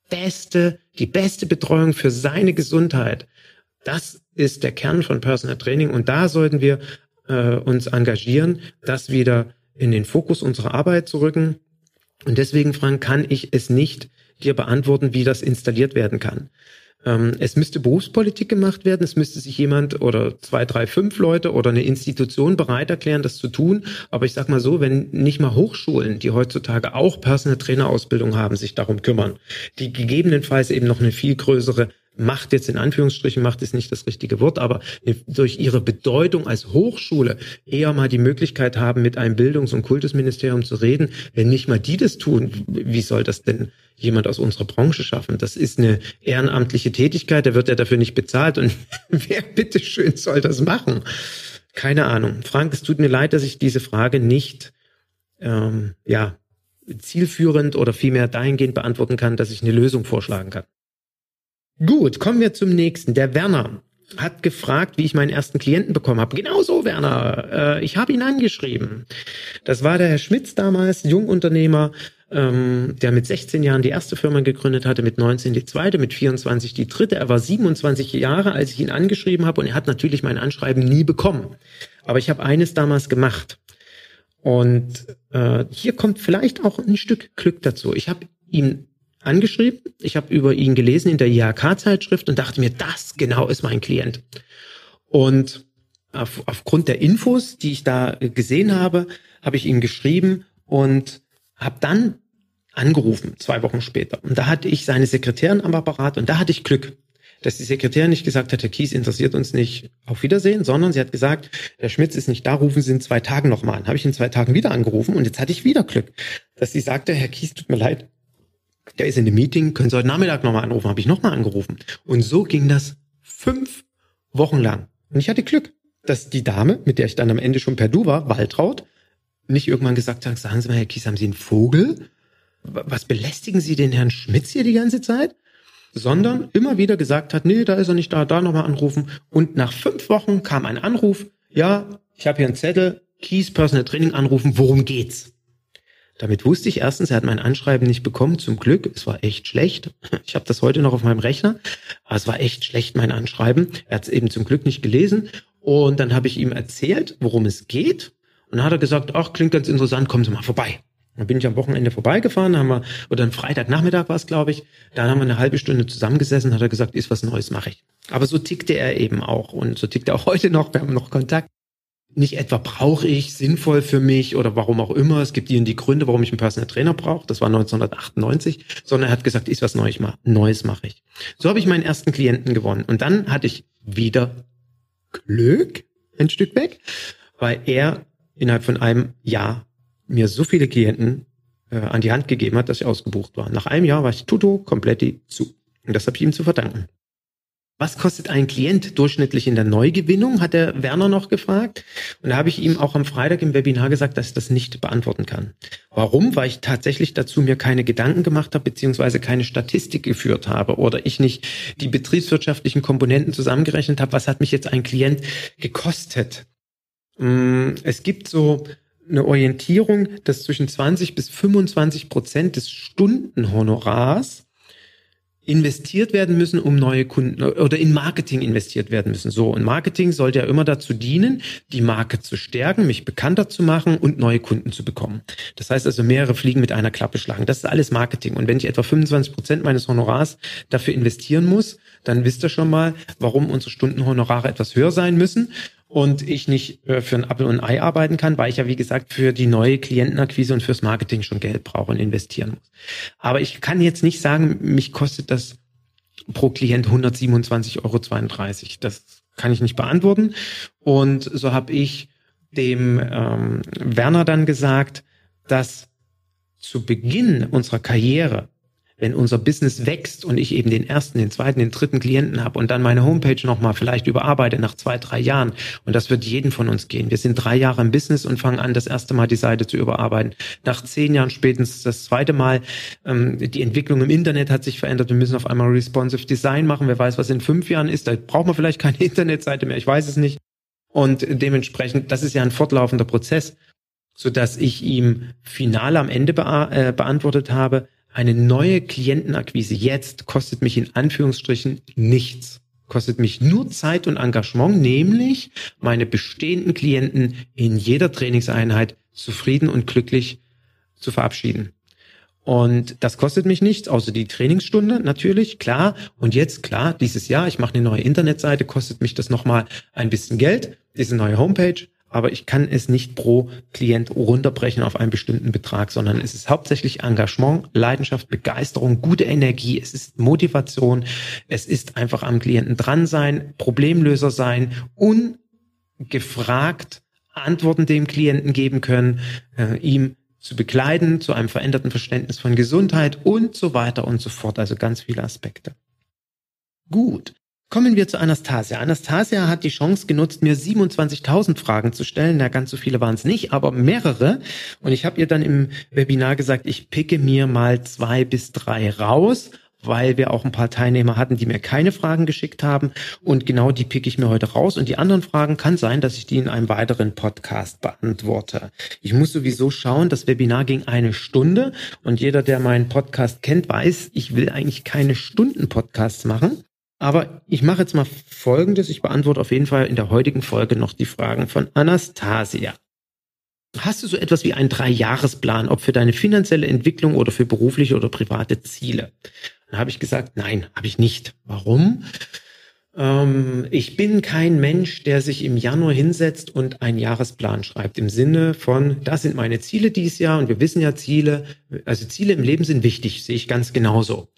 beste, die beste Betreuung für seine Gesundheit. Das ist der Kern von Personal Training und da sollten wir äh, uns engagieren, das wieder in den Fokus unserer Arbeit zu rücken. Und deswegen, Frank, kann ich es nicht dir beantworten, wie das installiert werden kann. Ähm, es müsste Berufspolitik gemacht werden. Es müsste sich jemand oder zwei, drei, fünf Leute oder eine Institution bereit erklären, das zu tun. Aber ich sag mal so, wenn nicht mal Hochschulen, die heutzutage auch Personal Trainerausbildung haben, sich darum kümmern, die gegebenenfalls eben noch eine viel größere Macht jetzt in Anführungsstrichen, Macht ist nicht das richtige Wort, aber durch ihre Bedeutung als Hochschule eher mal die Möglichkeit haben, mit einem Bildungs- und Kultusministerium zu reden. Wenn nicht mal die das tun, wie soll das denn jemand aus unserer Branche schaffen? Das ist eine ehrenamtliche Tätigkeit, der wird ja dafür nicht bezahlt und wer bitteschön soll das machen? Keine Ahnung. Frank, es tut mir leid, dass ich diese Frage nicht, ähm, ja, zielführend oder vielmehr dahingehend beantworten kann, dass ich eine Lösung vorschlagen kann. Gut, kommen wir zum nächsten. Der Werner hat gefragt, wie ich meinen ersten Klienten bekommen habe. Genau so, Werner. Äh, ich habe ihn angeschrieben. Das war der Herr Schmitz damals, Jungunternehmer, ähm, der mit 16 Jahren die erste Firma gegründet hatte, mit 19 die zweite, mit 24 die dritte. Er war 27 Jahre, als ich ihn angeschrieben habe und er hat natürlich mein Anschreiben nie bekommen. Aber ich habe eines damals gemacht. Und äh, hier kommt vielleicht auch ein Stück Glück dazu. Ich habe ihm angeschrieben. Ich habe über ihn gelesen in der IHK-Zeitschrift und dachte mir, das genau ist mein Klient. Und auf, aufgrund der Infos, die ich da gesehen habe, habe ich ihm geschrieben und habe dann angerufen, zwei Wochen später. Und da hatte ich seine Sekretärin am Apparat und da hatte ich Glück, dass die Sekretärin nicht gesagt hat, Herr Kies interessiert uns nicht, auf Wiedersehen, sondern sie hat gesagt, der Schmitz ist nicht da, rufen Sie in zwei Tagen nochmal an. Habe ich in zwei Tagen wieder angerufen und jetzt hatte ich wieder Glück, dass sie sagte, Herr Kies, tut mir leid, der ist in dem Meeting, können Sie heute Nachmittag nochmal anrufen, habe ich nochmal angerufen. Und so ging das fünf Wochen lang. Und ich hatte Glück, dass die Dame, mit der ich dann am Ende schon per Du war, Waltraud, nicht irgendwann gesagt hat, sagen Sie mal, Herr Kies, haben Sie einen Vogel? Was belästigen Sie den Herrn Schmitz hier die ganze Zeit? Sondern immer wieder gesagt hat, nee, da ist er nicht da, da nochmal anrufen. Und nach fünf Wochen kam ein Anruf, ja, ich habe hier einen Zettel, Kies Personal Training anrufen, worum geht's? Damit wusste ich erstens, er hat mein Anschreiben nicht bekommen, zum Glück. Es war echt schlecht. Ich habe das heute noch auf meinem Rechner. Aber es war echt schlecht, mein Anschreiben. Er hat es eben zum Glück nicht gelesen. Und dann habe ich ihm erzählt, worum es geht. Und dann hat er gesagt, ach, klingt ganz interessant, kommen Sie mal vorbei. Dann bin ich am Wochenende vorbeigefahren, haben wir, oder am Freitagnachmittag war es, glaube ich. Dann haben wir eine halbe Stunde zusammengesessen, hat er gesagt, ist was Neues, mache ich. Aber so tickte er eben auch und so tickt er auch heute noch. Wir haben noch Kontakt nicht etwa brauche ich sinnvoll für mich oder warum auch immer. Es gibt und die Gründe, warum ich einen Personal Trainer brauche. Das war 1998, sondern er hat gesagt, ist was Neues, Neues mache ich. So habe ich meinen ersten Klienten gewonnen. Und dann hatte ich wieder Glück ein Stück weg, weil er innerhalb von einem Jahr mir so viele Klienten äh, an die Hand gegeben hat, dass ich ausgebucht war. Nach einem Jahr war ich tuto komplett zu. Und das habe ich ihm zu verdanken. Was kostet ein Klient durchschnittlich in der Neugewinnung, hat der Werner noch gefragt. Und da habe ich ihm auch am Freitag im Webinar gesagt, dass ich das nicht beantworten kann. Warum? Weil ich tatsächlich dazu mir keine Gedanken gemacht habe, beziehungsweise keine Statistik geführt habe oder ich nicht die betriebswirtschaftlichen Komponenten zusammengerechnet habe, was hat mich jetzt ein Klient gekostet. Mm, es gibt so eine Orientierung, dass zwischen 20 bis 25 Prozent des Stundenhonorars investiert werden müssen, um neue Kunden oder in Marketing investiert werden müssen. So, und Marketing sollte ja immer dazu dienen, die Marke zu stärken, mich bekannter zu machen und neue Kunden zu bekommen. Das heißt also mehrere Fliegen mit einer Klappe schlagen. Das ist alles Marketing. Und wenn ich etwa 25 Prozent meines Honorars dafür investieren muss, dann wisst ihr schon mal, warum unsere Stundenhonorare etwas höher sein müssen und ich nicht äh, für ein Apple und ein Ei arbeiten kann, weil ich ja, wie gesagt, für die neue Klientenakquise und fürs Marketing schon Geld brauche und investieren muss. Aber ich kann jetzt nicht sagen, mich kostet das pro Klient 127,32 Euro. Das kann ich nicht beantworten. Und so habe ich dem ähm, Werner dann gesagt, dass zu Beginn unserer Karriere wenn unser Business wächst und ich eben den ersten, den zweiten, den dritten Klienten habe und dann meine Homepage nochmal vielleicht überarbeite nach zwei, drei Jahren, und das wird jeden von uns gehen. Wir sind drei Jahre im Business und fangen an, das erste Mal die Seite zu überarbeiten. Nach zehn Jahren spätestens das zweite Mal, ähm, die Entwicklung im Internet hat sich verändert, wir müssen auf einmal responsive Design machen. Wer weiß, was in fünf Jahren ist, da braucht man vielleicht keine Internetseite mehr, ich weiß es nicht. Und dementsprechend, das ist ja ein fortlaufender Prozess, so dass ich ihm final am Ende bea äh, beantwortet habe, eine neue Klientenakquise jetzt kostet mich in Anführungsstrichen nichts. Kostet mich nur Zeit und Engagement, nämlich meine bestehenden Klienten in jeder Trainingseinheit zufrieden und glücklich zu verabschieden. Und das kostet mich nichts, außer die Trainingsstunde natürlich, klar. Und jetzt, klar, dieses Jahr, ich mache eine neue Internetseite, kostet mich das nochmal ein bisschen Geld, diese neue Homepage aber ich kann es nicht pro Klient runterbrechen auf einen bestimmten Betrag, sondern es ist hauptsächlich Engagement, Leidenschaft, Begeisterung, gute Energie, es ist Motivation, es ist einfach am Klienten dran sein, Problemlöser sein, ungefragt Antworten dem Klienten geben können, äh, ihm zu begleiten zu einem veränderten Verständnis von Gesundheit und so weiter und so fort. Also ganz viele Aspekte. Gut. Kommen wir zu Anastasia. Anastasia hat die Chance genutzt, mir 27.000 Fragen zu stellen. Na, ganz so viele waren es nicht, aber mehrere. Und ich habe ihr dann im Webinar gesagt, ich picke mir mal zwei bis drei raus, weil wir auch ein paar Teilnehmer hatten, die mir keine Fragen geschickt haben. Und genau die picke ich mir heute raus. Und die anderen Fragen kann sein, dass ich die in einem weiteren Podcast beantworte. Ich muss sowieso schauen, das Webinar ging eine Stunde. Und jeder, der meinen Podcast kennt, weiß, ich will eigentlich keine Stunden-Podcasts machen. Aber ich mache jetzt mal Folgendes. Ich beantworte auf jeden Fall in der heutigen Folge noch die Fragen von Anastasia. Hast du so etwas wie einen Dreijahresplan, ob für deine finanzielle Entwicklung oder für berufliche oder private Ziele? Dann habe ich gesagt, nein, habe ich nicht. Warum? Ähm, ich bin kein Mensch, der sich im Januar hinsetzt und einen Jahresplan schreibt. Im Sinne von, das sind meine Ziele dieses Jahr und wir wissen ja Ziele, also Ziele im Leben sind wichtig, sehe ich ganz genauso.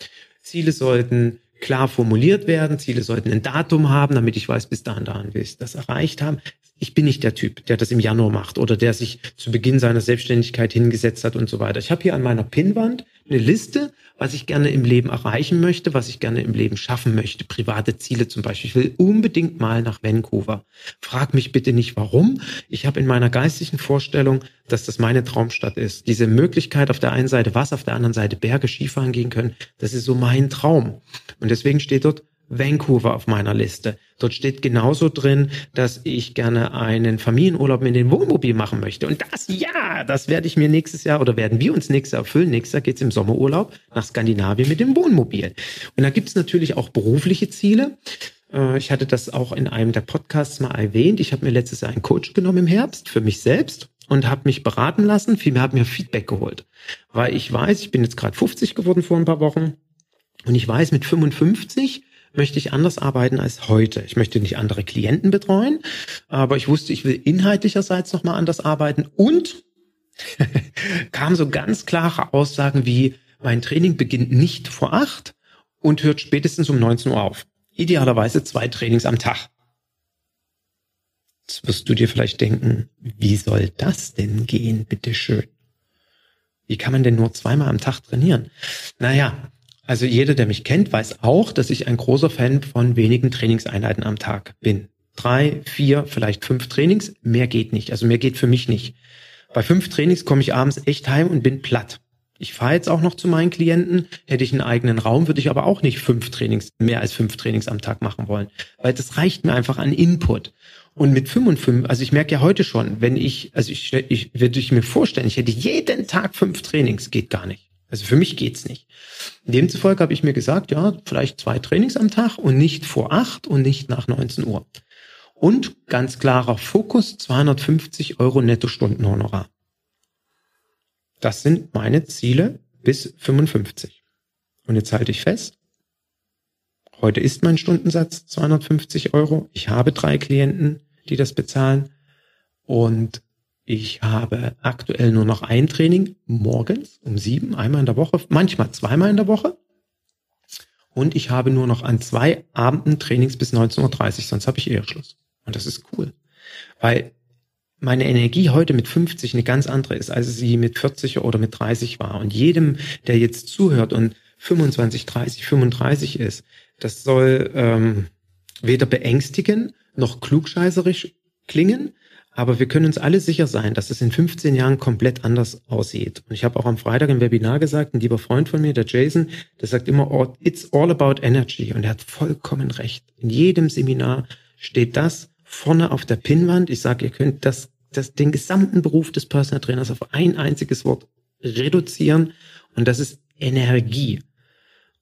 Ziele sollten klar formuliert werden. Ziele sollten ein Datum haben, damit ich weiß, bis dahin, dahin will ich das erreicht haben. Ich bin nicht der Typ, der das im Januar macht oder der sich zu Beginn seiner Selbstständigkeit hingesetzt hat und so weiter. Ich habe hier an meiner Pinnwand eine Liste, was ich gerne im Leben erreichen möchte, was ich gerne im Leben schaffen möchte. Private Ziele zum Beispiel. Ich will unbedingt mal nach Vancouver. Frag mich bitte nicht warum. Ich habe in meiner geistigen Vorstellung, dass das meine Traumstadt ist. Diese Möglichkeit auf der einen Seite was, auf der anderen Seite Berge, Skifahren gehen können, das ist so mein Traum. Und deswegen steht dort Vancouver auf meiner Liste. Dort steht genauso drin, dass ich gerne einen Familienurlaub in den Wohnmobil machen möchte. Und das, ja, das werde ich mir nächstes Jahr oder werden wir uns nächstes Jahr erfüllen. Nächstes Jahr geht's im Sommerurlaub nach Skandinavien mit dem Wohnmobil. Und da gibt's natürlich auch berufliche Ziele. Äh, ich hatte das auch in einem der Podcasts mal erwähnt. Ich habe mir letztes Jahr einen Coach genommen im Herbst für mich selbst und habe mich beraten lassen. Vielmehr habe mir Feedback geholt, weil ich weiß, ich bin jetzt gerade 50 geworden vor ein paar Wochen und ich weiß, mit 55 möchte ich anders arbeiten als heute. Ich möchte nicht andere Klienten betreuen, aber ich wusste, ich will inhaltlicherseits nochmal anders arbeiten und kam so ganz klare Aussagen wie, mein Training beginnt nicht vor acht und hört spätestens um 19 Uhr auf. Idealerweise zwei Trainings am Tag. Jetzt wirst du dir vielleicht denken, wie soll das denn gehen, bitteschön? Wie kann man denn nur zweimal am Tag trainieren? Naja, also jeder, der mich kennt, weiß auch, dass ich ein großer Fan von wenigen Trainingseinheiten am Tag bin. Drei, vier, vielleicht fünf Trainings, mehr geht nicht. Also mehr geht für mich nicht. Bei fünf Trainings komme ich abends echt heim und bin platt. Ich fahre jetzt auch noch zu meinen Klienten. Hätte ich einen eigenen Raum, würde ich aber auch nicht fünf Trainings, mehr als fünf Trainings am Tag machen wollen. Weil das reicht mir einfach an Input. Und mit 55, also ich merke ja heute schon, wenn ich, also ich, ich würde ich mir vorstellen, ich hätte jeden Tag fünf Trainings, geht gar nicht. Also für mich geht's nicht. Demzufolge habe ich mir gesagt, ja, vielleicht zwei Trainings am Tag und nicht vor acht und nicht nach 19 Uhr. Und ganz klarer Fokus, 250 Euro Netto-Stundenhonorar. Das sind meine Ziele bis 55. Und jetzt halte ich fest, heute ist mein Stundensatz 250 Euro. Ich habe drei Klienten, die das bezahlen. Und ich habe aktuell nur noch ein Training morgens um sieben, einmal in der Woche, manchmal zweimal in der Woche. Und ich habe nur noch an zwei Abenden Trainings bis 19.30 Uhr, sonst habe ich eher Schluss. Und das ist cool. Weil meine Energie heute mit 50 eine ganz andere ist, als sie mit 40 oder mit 30 war. Und jedem, der jetzt zuhört und 25, 30, 35 ist, das soll ähm, weder beängstigen noch klugscheißerisch klingen, aber wir können uns alle sicher sein, dass es in 15 Jahren komplett anders aussieht. Und ich habe auch am Freitag im Webinar gesagt, ein lieber Freund von mir, der Jason, der sagt immer, it's all about energy. Und er hat vollkommen recht. In jedem Seminar steht das vorne auf der Pinnwand. Ich sage, ihr könnt das, das, den gesamten Beruf des Personal Trainers auf ein einziges Wort reduzieren. Und das ist Energie.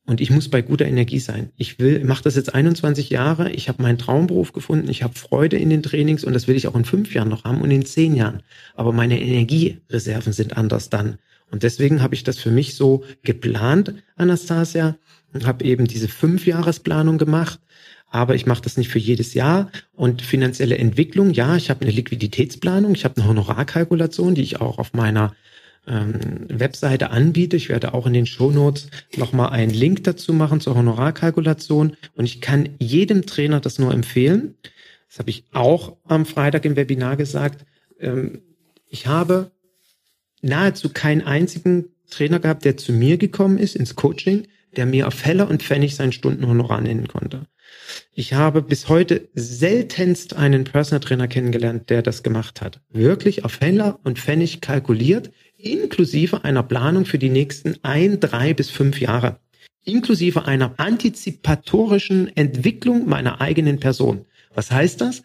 Und ich muss bei guter Energie sein. Ich will, mache das jetzt 21 Jahre. Ich habe meinen Traumberuf gefunden. Ich habe Freude in den Trainings und das will ich auch in fünf Jahren noch haben und in zehn Jahren. Aber meine Energiereserven sind anders dann. Und deswegen habe ich das für mich so geplant, Anastasia, und habe eben diese Fünfjahresplanung gemacht. Aber ich mache das nicht für jedes Jahr. Und finanzielle Entwicklung, ja, ich habe eine Liquiditätsplanung, ich habe eine Honorarkalkulation, die ich auch auf meiner ähm, Webseite anbiete. Ich werde auch in den Shownotes nochmal einen Link dazu machen zur Honorarkalkulation. Und ich kann jedem Trainer das nur empfehlen. Das habe ich auch am Freitag im Webinar gesagt. Ähm, ich habe nahezu keinen einzigen Trainer gehabt, der zu mir gekommen ist ins Coaching, der mir auf Heller und Pfennig sein Stundenhonorar nennen konnte. Ich habe bis heute seltenst einen Personal Trainer kennengelernt, der das gemacht hat. Wirklich auf Heller und Pfennig kalkuliert, inklusive einer Planung für die nächsten ein, drei bis fünf Jahre, inklusive einer antizipatorischen Entwicklung meiner eigenen Person. Was heißt das?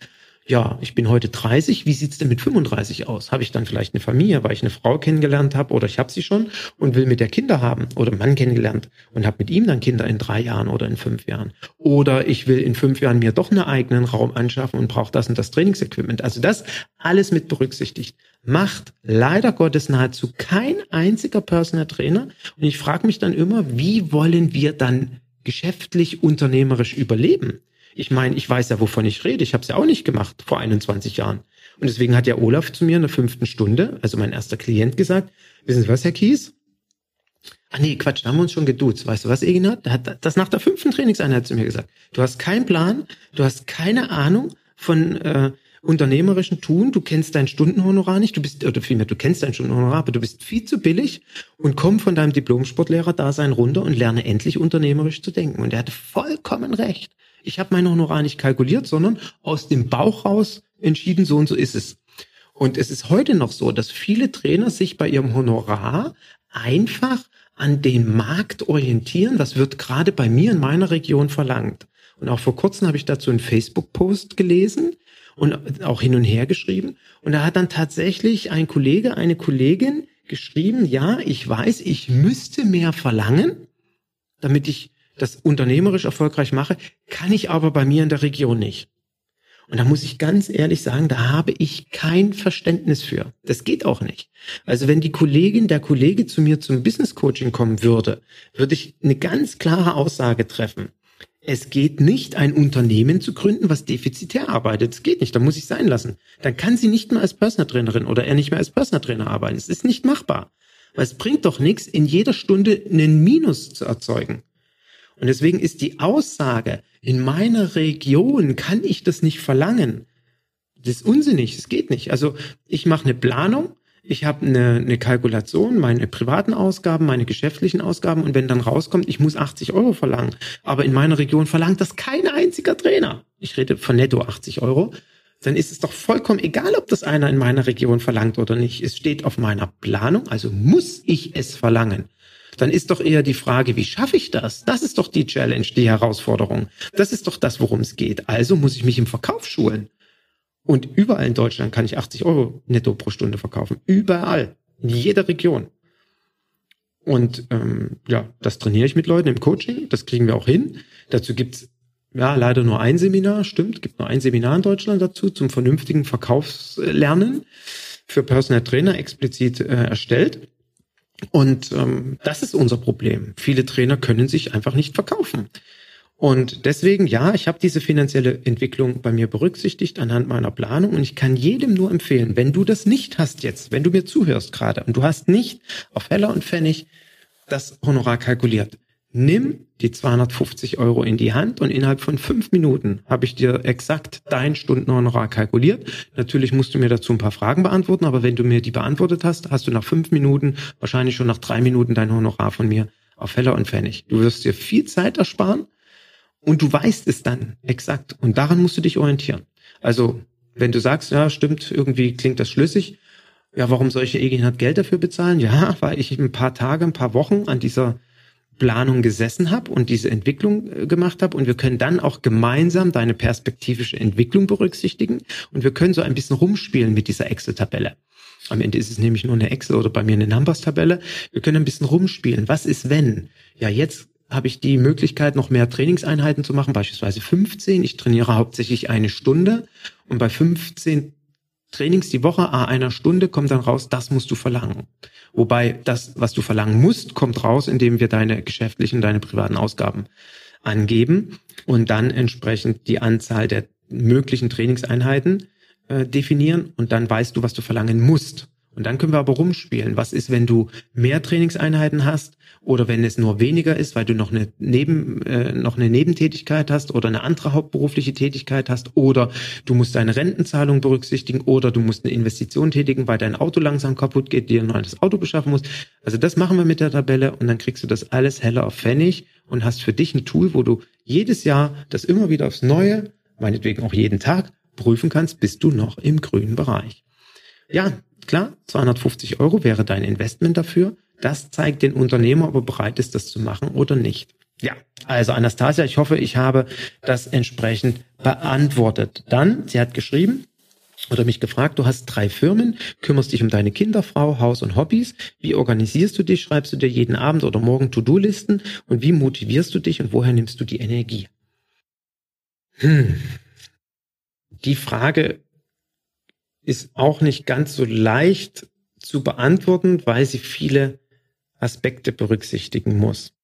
ja, ich bin heute 30, wie sieht's denn mit 35 aus? Habe ich dann vielleicht eine Familie, weil ich eine Frau kennengelernt habe oder ich habe sie schon und will mit der Kinder haben oder Mann kennengelernt und habe mit ihm dann Kinder in drei Jahren oder in fünf Jahren. Oder ich will in fünf Jahren mir doch einen eigenen Raum anschaffen und brauche das und das Trainingsequipment. Also das alles mit berücksichtigt. Macht leider Gottes nahezu kein einziger Personal Trainer. Und ich frage mich dann immer, wie wollen wir dann geschäftlich, unternehmerisch überleben? Ich meine, ich weiß ja, wovon ich rede. Ich habe es ja auch nicht gemacht vor 21 Jahren. Und deswegen hat ja Olaf zu mir in der fünften Stunde, also mein erster Klient, gesagt, wissen Sie was, Herr Kies? Ah nee, Quatsch, da haben wir uns schon geduzt. Weißt du was, Eginat? Da hat das nach der fünften Trainingseinheit zu mir gesagt. Du hast keinen Plan, du hast keine Ahnung von äh, unternehmerischen Tun, du kennst dein Stundenhonorar nicht, du bist, oder vielmehr, du kennst dein Stundenhonorar, aber du bist viel zu billig und komm von deinem Diplom-Sportlehrer-Dasein runter und lerne endlich unternehmerisch zu denken. Und er hatte vollkommen recht. Ich habe mein Honorar nicht kalkuliert, sondern aus dem Bauch raus entschieden, so und so ist es. Und es ist heute noch so, dass viele Trainer sich bei ihrem Honorar einfach an den Markt orientieren. Was wird gerade bei mir in meiner Region verlangt? Und auch vor kurzem habe ich dazu einen Facebook-Post gelesen und auch hin und her geschrieben. Und da hat dann tatsächlich ein Kollege, eine Kollegin geschrieben, ja, ich weiß, ich müsste mehr verlangen, damit ich das unternehmerisch erfolgreich mache, kann ich aber bei mir in der Region nicht. Und da muss ich ganz ehrlich sagen, da habe ich kein Verständnis für. Das geht auch nicht. Also wenn die Kollegin, der Kollege zu mir zum Business Coaching kommen würde, würde ich eine ganz klare Aussage treffen. Es geht nicht, ein Unternehmen zu gründen, was defizitär arbeitet. Es geht nicht. Da muss ich sein lassen. Dann kann sie nicht mehr als Personal Trainerin oder er nicht mehr als Personal Trainer arbeiten. Es ist nicht machbar. Weil es bringt doch nichts, in jeder Stunde einen Minus zu erzeugen. Und deswegen ist die Aussage, in meiner Region kann ich das nicht verlangen. Das ist unsinnig, es geht nicht. Also ich mache eine Planung, ich habe eine, eine Kalkulation, meine privaten Ausgaben, meine geschäftlichen Ausgaben und wenn dann rauskommt, ich muss 80 Euro verlangen, aber in meiner Region verlangt das kein einziger Trainer. Ich rede von netto 80 Euro. Dann ist es doch vollkommen egal, ob das einer in meiner Region verlangt oder nicht. Es steht auf meiner Planung, also muss ich es verlangen dann ist doch eher die Frage, wie schaffe ich das? Das ist doch die Challenge, die Herausforderung. Das ist doch das, worum es geht. Also muss ich mich im Verkauf schulen. Und überall in Deutschland kann ich 80 Euro netto pro Stunde verkaufen. Überall. In jeder Region. Und ähm, ja, das trainiere ich mit Leuten im Coaching, das kriegen wir auch hin. Dazu gibt's ja leider nur ein Seminar, stimmt, gibt nur ein Seminar in Deutschland dazu zum vernünftigen Verkaufslernen für Personal Trainer explizit äh, erstellt. Und ähm, das ist unser Problem. Viele Trainer können sich einfach nicht verkaufen. Und deswegen, ja, ich habe diese finanzielle Entwicklung bei mir berücksichtigt anhand meiner Planung und ich kann jedem nur empfehlen, wenn du das nicht hast jetzt, wenn du mir zuhörst gerade und du hast nicht auf Heller und Pfennig das Honorar kalkuliert, nimm die 250 Euro in die Hand und innerhalb von fünf Minuten habe ich dir exakt dein Stundenhonorar kalkuliert. Natürlich musst du mir dazu ein paar Fragen beantworten, aber wenn du mir die beantwortet hast, hast du nach fünf Minuten, wahrscheinlich schon nach drei Minuten dein Honorar von mir auf Heller und Pfennig. Du wirst dir viel Zeit ersparen und du weißt es dann exakt. Und daran musst du dich orientieren. Also, wenn du sagst, ja, stimmt, irgendwie klingt das schlüssig. Ja, warum soll ich hat Geld dafür bezahlen? Ja, weil ich ein paar Tage, ein paar Wochen an dieser Planung gesessen habe und diese Entwicklung äh, gemacht habe und wir können dann auch gemeinsam deine perspektivische Entwicklung berücksichtigen und wir können so ein bisschen rumspielen mit dieser Excel-Tabelle. Am Ende ist es nämlich nur eine Excel oder bei mir eine Numbers-Tabelle. Wir können ein bisschen rumspielen. Was ist wenn? Ja, jetzt habe ich die Möglichkeit, noch mehr Trainingseinheiten zu machen, beispielsweise 15. Ich trainiere hauptsächlich eine Stunde und bei 15 Trainings die Woche, a einer Stunde, kommt dann raus, das musst du verlangen. Wobei das, was du verlangen musst, kommt raus, indem wir deine geschäftlichen, deine privaten Ausgaben angeben und dann entsprechend die Anzahl der möglichen Trainingseinheiten äh, definieren und dann weißt du, was du verlangen musst. Und dann können wir aber rumspielen. Was ist, wenn du mehr Trainingseinheiten hast oder wenn es nur weniger ist, weil du noch eine Neben äh, noch eine Nebentätigkeit hast oder eine andere hauptberufliche Tätigkeit hast oder du musst deine Rentenzahlung berücksichtigen oder du musst eine Investition tätigen, weil dein Auto langsam kaputt geht, dir ein neues Auto beschaffen musst. Also das machen wir mit der Tabelle und dann kriegst du das alles heller auf Pfennig und hast für dich ein Tool, wo du jedes Jahr das immer wieder aufs Neue, meinetwegen auch jeden Tag prüfen kannst, bist du noch im grünen Bereich. Ja, Klar, 250 Euro wäre dein Investment dafür. Das zeigt den Unternehmer, ob er bereit ist, das zu machen oder nicht. Ja, also Anastasia, ich hoffe, ich habe das entsprechend beantwortet. Dann, sie hat geschrieben oder mich gefragt, du hast drei Firmen, kümmerst dich um deine Kinder, Frau, Haus und Hobbys. Wie organisierst du dich? Schreibst du dir jeden Abend oder morgen To-Do-Listen? Und wie motivierst du dich und woher nimmst du die Energie? Hm. Die Frage ist auch nicht ganz so leicht zu beantworten, weil sie viele Aspekte berücksichtigen muss.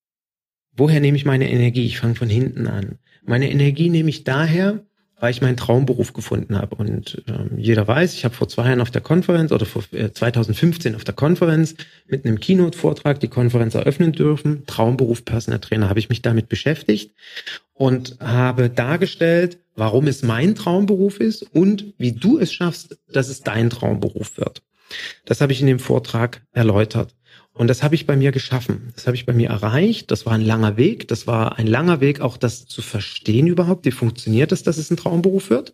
Woher nehme ich meine Energie? Ich fange von hinten an. Meine Energie nehme ich daher, weil ich meinen Traumberuf gefunden habe. Und ähm, jeder weiß, ich habe vor zwei Jahren auf der Konferenz oder vor äh, 2015 auf der Konferenz mit einem Keynote-Vortrag die Konferenz eröffnen dürfen. Traumberuf Personal Trainer habe ich mich damit beschäftigt und habe dargestellt, warum es mein Traumberuf ist und wie du es schaffst, dass es dein Traumberuf wird. Das habe ich in dem Vortrag erläutert. Und das habe ich bei mir geschaffen. Das habe ich bei mir erreicht. Das war ein langer Weg. Das war ein langer Weg, auch das zu verstehen überhaupt. Wie funktioniert es, dass es ein Traumberuf wird?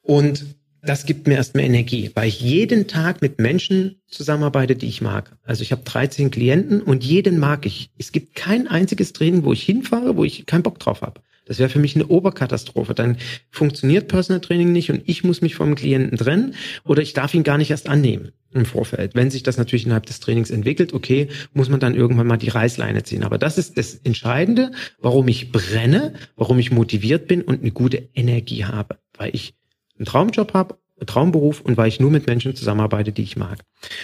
Und das gibt mir erstmal Energie, weil ich jeden Tag mit Menschen zusammenarbeite, die ich mag. Also ich habe 13 Klienten und jeden mag ich. Es gibt kein einziges Training, wo ich hinfahre, wo ich keinen Bock drauf habe. Das wäre für mich eine Oberkatastrophe. Dann funktioniert Personal Training nicht und ich muss mich vom Klienten trennen oder ich darf ihn gar nicht erst annehmen im Vorfeld. Wenn sich das natürlich innerhalb des Trainings entwickelt, okay, muss man dann irgendwann mal die Reißleine ziehen. Aber das ist das Entscheidende, warum ich brenne, warum ich motiviert bin und eine gute Energie habe, weil ich einen Traumjob habe Traumberuf und weil ich nur mit Menschen zusammenarbeite, die ich mag.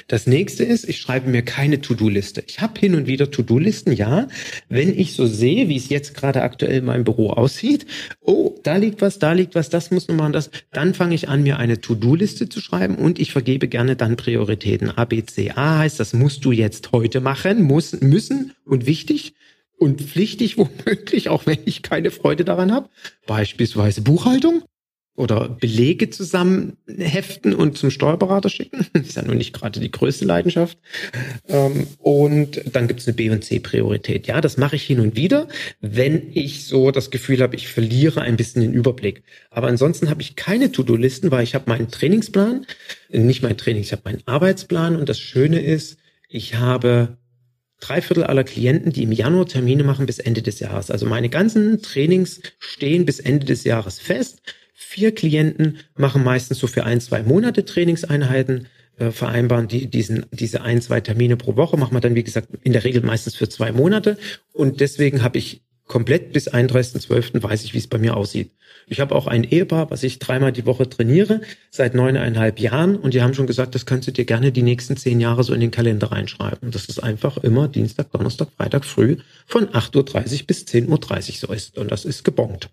Das nächste ist, ich schreibe mir keine To-Do-Liste. Ich habe hin und wieder To-Do-Listen, ja. Wenn ich so sehe, wie es jetzt gerade aktuell in meinem Büro aussieht, oh, da liegt was, da liegt was, das muss man das, dann fange ich an, mir eine To-Do-Liste zu schreiben und ich vergebe gerne dann Prioritäten. A, B, C, A heißt, das musst du jetzt heute machen, muss, müssen und wichtig und pflichtig womöglich, auch wenn ich keine Freude daran habe. Beispielsweise Buchhaltung oder Belege zusammen heften und zum Steuerberater schicken. Das ist ja nur nicht gerade die größte Leidenschaft. Ähm, und dann gibt es eine B- und C-Priorität. Ja, das mache ich hin und wieder, wenn ich so das Gefühl habe, ich verliere ein bisschen den Überblick. Aber ansonsten habe ich keine To-Do-Listen, weil ich habe meinen Trainingsplan, nicht mein Training, ich habe meinen Arbeitsplan. Und das Schöne ist, ich habe drei Viertel aller Klienten, die im Januar Termine machen bis Ende des Jahres. Also meine ganzen Trainings stehen bis Ende des Jahres fest. Vier Klienten machen meistens so für ein, zwei Monate Trainingseinheiten. äh, vereinbaren die, diesen, diese ein, zwei Termine pro Woche, machen wir dann, wie gesagt, in der Regel meistens für zwei Monate. Und deswegen habe ich komplett bis 31.12. weiß ich, wie es bei mir aussieht. Ich habe auch ein Ehepaar, was ich dreimal die Woche trainiere, seit neuneinhalb Jahren. Und die haben schon gesagt, das kannst du dir gerne die nächsten zehn Jahre so in den Kalender reinschreiben. Das ist einfach immer Dienstag, Donnerstag, Freitag früh von 8.30 Uhr bis 10.30 Uhr so ist. Und das ist gebongt.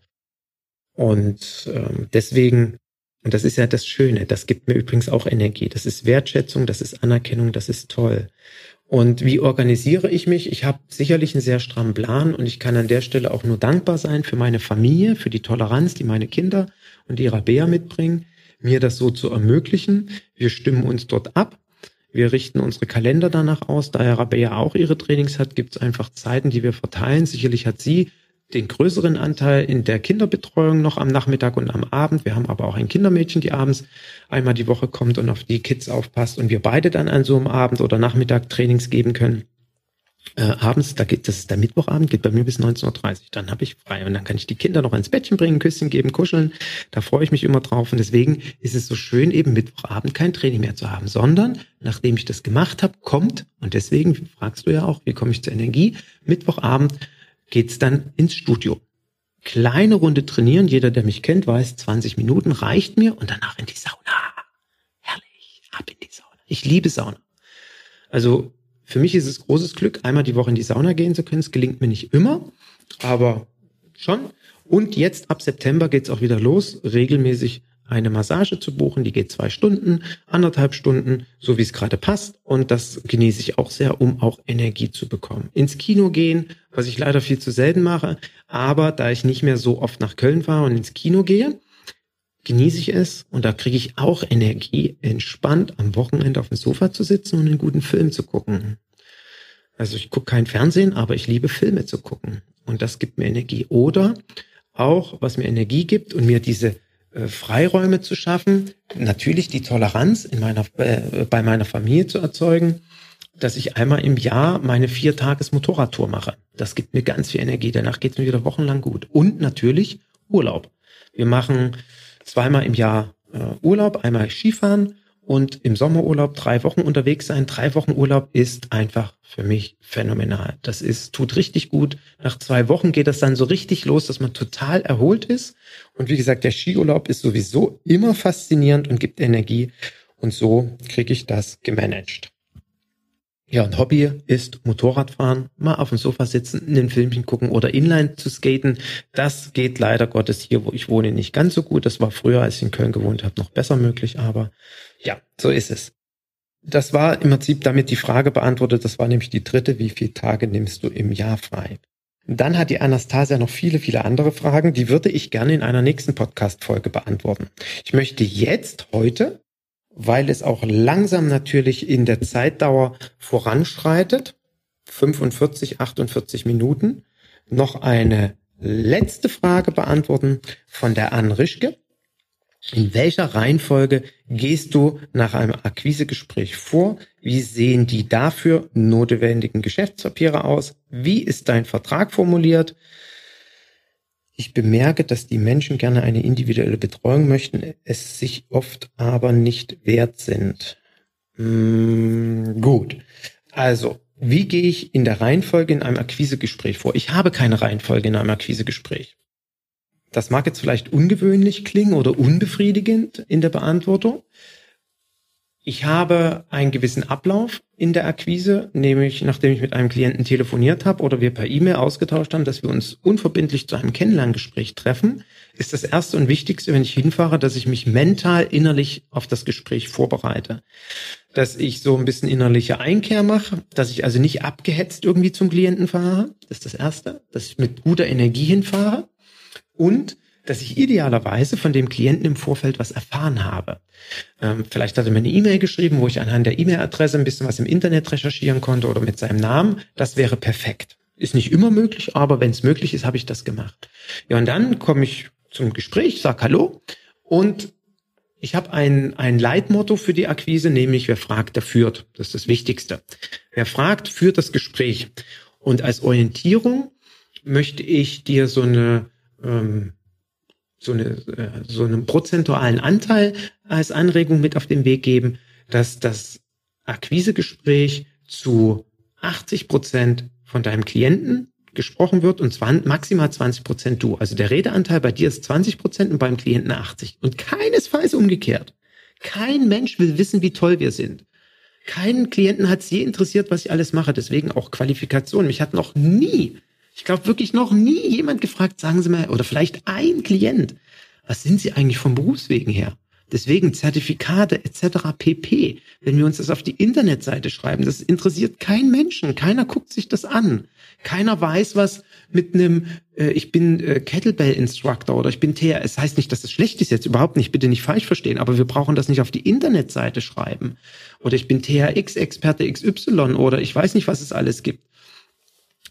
Und ähm, deswegen, und das ist ja das Schöne, das gibt mir übrigens auch Energie. Das ist Wertschätzung, das ist Anerkennung, das ist toll. Und wie organisiere ich mich? Ich habe sicherlich einen sehr strammen Plan und ich kann an der Stelle auch nur dankbar sein für meine Familie, für die Toleranz, die meine Kinder und die Rabea mitbringen, mir das so zu ermöglichen. Wir stimmen uns dort ab. Wir richten unsere Kalender danach aus. Da Rabea auch ihre Trainings hat, gibt es einfach Zeiten, die wir verteilen. Sicherlich hat sie den größeren Anteil in der Kinderbetreuung noch am Nachmittag und am Abend. Wir haben aber auch ein Kindermädchen, die abends einmal die Woche kommt und auf die Kids aufpasst und wir beide dann an so einem Abend oder Nachmittag Trainings geben können. Äh, abends, da geht das ist der Mittwochabend, geht bei mir bis 19.30 Uhr. Dann habe ich frei und dann kann ich die Kinder noch ins Bettchen bringen, Küsschen geben, kuscheln. Da freue ich mich immer drauf und deswegen ist es so schön, eben Mittwochabend kein Training mehr zu haben, sondern nachdem ich das gemacht habe, kommt und deswegen fragst du ja auch, wie komme ich zur Energie? Mittwochabend geht's dann ins Studio. Kleine Runde trainieren, jeder, der mich kennt, weiß, 20 Minuten reicht mir und danach in die Sauna. Herrlich, ab in die Sauna. Ich liebe Sauna. Also für mich ist es großes Glück, einmal die Woche in die Sauna gehen zu können. Es gelingt mir nicht immer, aber schon. Und jetzt ab September geht's auch wieder los, regelmäßig eine Massage zu buchen. Die geht zwei Stunden, anderthalb Stunden, so wie es gerade passt. Und das genieße ich auch sehr, um auch Energie zu bekommen. Ins Kino gehen, was ich leider viel zu selten mache. Aber da ich nicht mehr so oft nach Köln fahre und ins Kino gehe, genieße ich es und da kriege ich auch Energie, entspannt am Wochenende auf dem Sofa zu sitzen und einen guten Film zu gucken. Also ich gucke kein Fernsehen, aber ich liebe Filme zu gucken und das gibt mir Energie. Oder auch, was mir Energie gibt und mir diese äh, Freiräume zu schaffen, natürlich die Toleranz in meiner, äh, bei meiner Familie zu erzeugen, dass ich einmal im Jahr meine vier Tages Motorradtour mache. Das gibt mir ganz viel Energie. Danach geht es mir wieder wochenlang gut. Und natürlich Urlaub. Wir machen zweimal im Jahr äh, Urlaub, einmal Skifahren und im Sommerurlaub drei Wochen unterwegs sein. Drei Wochen Urlaub ist einfach für mich phänomenal. Das ist, tut richtig gut. Nach zwei Wochen geht das dann so richtig los, dass man total erholt ist. Und wie gesagt, der Skiurlaub ist sowieso immer faszinierend und gibt Energie. Und so kriege ich das gemanagt. Ja, ein Hobby ist Motorradfahren, mal auf dem Sofa sitzen, in den Filmchen gucken oder Inline zu skaten. Das geht leider Gottes hier, wo ich wohne, nicht ganz so gut. Das war früher, als ich in Köln gewohnt habe, noch besser möglich. Aber ja, so ist es. Das war im Prinzip damit die Frage beantwortet. Das war nämlich die dritte. Wie viele Tage nimmst du im Jahr frei? Dann hat die Anastasia noch viele, viele andere Fragen. Die würde ich gerne in einer nächsten Podcast-Folge beantworten. Ich möchte jetzt heute weil es auch langsam natürlich in der Zeitdauer voranschreitet, 45, 48 Minuten, noch eine letzte Frage beantworten von der Ann Rischke. In welcher Reihenfolge gehst du nach einem Akquisegespräch vor? Wie sehen die dafür notwendigen Geschäftspapiere aus? Wie ist dein Vertrag formuliert? Ich bemerke, dass die Menschen gerne eine individuelle Betreuung möchten, es sich oft aber nicht wert sind. Hm, gut. Also, wie gehe ich in der Reihenfolge in einem Akquisegespräch vor? Ich habe keine Reihenfolge in einem Akquisegespräch. Das mag jetzt vielleicht ungewöhnlich klingen oder unbefriedigend in der Beantwortung. Ich habe einen gewissen Ablauf in der Akquise, nämlich nachdem ich mit einem Klienten telefoniert habe oder wir per E-Mail ausgetauscht haben, dass wir uns unverbindlich zu einem Kennenlerngespräch treffen, ist das erste und wichtigste, wenn ich hinfahre, dass ich mich mental innerlich auf das Gespräch vorbereite. Dass ich so ein bisschen innerliche Einkehr mache, dass ich also nicht abgehetzt irgendwie zum Klienten fahre. Das ist das erste, dass ich mit guter Energie hinfahre und dass ich idealerweise von dem Klienten im Vorfeld was erfahren habe. Ähm, vielleicht hat er mir eine E-Mail geschrieben, wo ich anhand der E-Mail-Adresse ein bisschen was im Internet recherchieren konnte oder mit seinem Namen. Das wäre perfekt. Ist nicht immer möglich, aber wenn es möglich ist, habe ich das gemacht. Ja, und dann komme ich zum Gespräch, sag Hallo und ich habe ein, ein Leitmotto für die Akquise, nämlich wer fragt, der führt. Das ist das Wichtigste. Wer fragt, führt das Gespräch. Und als Orientierung möchte ich dir so eine ähm, so, eine, äh, so einen prozentualen Anteil als Anregung mit auf den Weg geben, dass das Akquisegespräch zu 80 Prozent von deinem Klienten gesprochen wird und 20, maximal 20 Prozent du. Also der Redeanteil bei dir ist 20 Prozent und beim Klienten 80. Und keinesfalls umgekehrt. Kein Mensch will wissen, wie toll wir sind. Keinen Klienten hat es je interessiert, was ich alles mache. Deswegen auch Qualifikation. Mich hat noch nie, ich glaube wirklich noch nie jemand gefragt, sagen Sie mal, oder vielleicht ein Klient, was sind Sie eigentlich vom Berufswegen her? Deswegen Zertifikate etc. pp. Wenn wir uns das auf die Internetseite schreiben, das interessiert keinen Menschen. Keiner guckt sich das an. Keiner weiß, was mit einem, äh, ich bin äh, Kettlebell-Instructor oder ich bin TR. Es heißt nicht, dass das schlecht ist jetzt, überhaupt nicht, bitte nicht falsch verstehen, aber wir brauchen das nicht auf die Internetseite schreiben. Oder ich bin THX-Experte XY oder ich weiß nicht, was es alles gibt.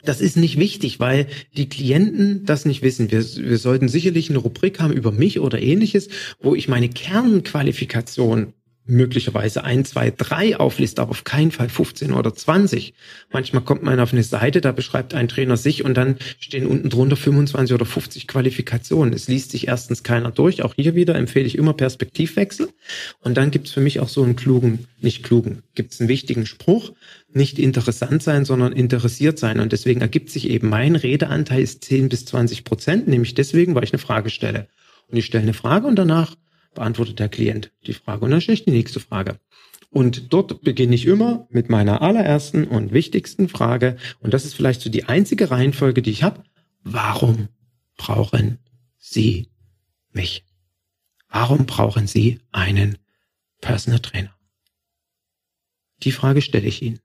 Das ist nicht wichtig, weil die Klienten das nicht wissen. Wir, wir sollten sicherlich eine Rubrik haben über mich oder ähnliches, wo ich meine Kernqualifikation möglicherweise ein, zwei, drei aufliste, aber auf keinen Fall 15 oder 20. Manchmal kommt man auf eine Seite, da beschreibt ein Trainer sich und dann stehen unten drunter 25 oder 50 Qualifikationen. Es liest sich erstens keiner durch. Auch hier wieder empfehle ich immer Perspektivwechsel. Und dann gibt's für mich auch so einen klugen, nicht klugen, gibt's einen wichtigen Spruch, nicht interessant sein, sondern interessiert sein. Und deswegen ergibt sich eben mein Redeanteil ist 10 bis 20 Prozent, nämlich deswegen, weil ich eine Frage stelle. Und ich stelle eine Frage und danach beantwortet der Klient die Frage und dann stelle ich die nächste Frage. Und dort beginne ich immer mit meiner allerersten und wichtigsten Frage. Und das ist vielleicht so die einzige Reihenfolge, die ich habe. Warum brauchen Sie mich? Warum brauchen Sie einen Personal Trainer? Die Frage stelle ich Ihnen,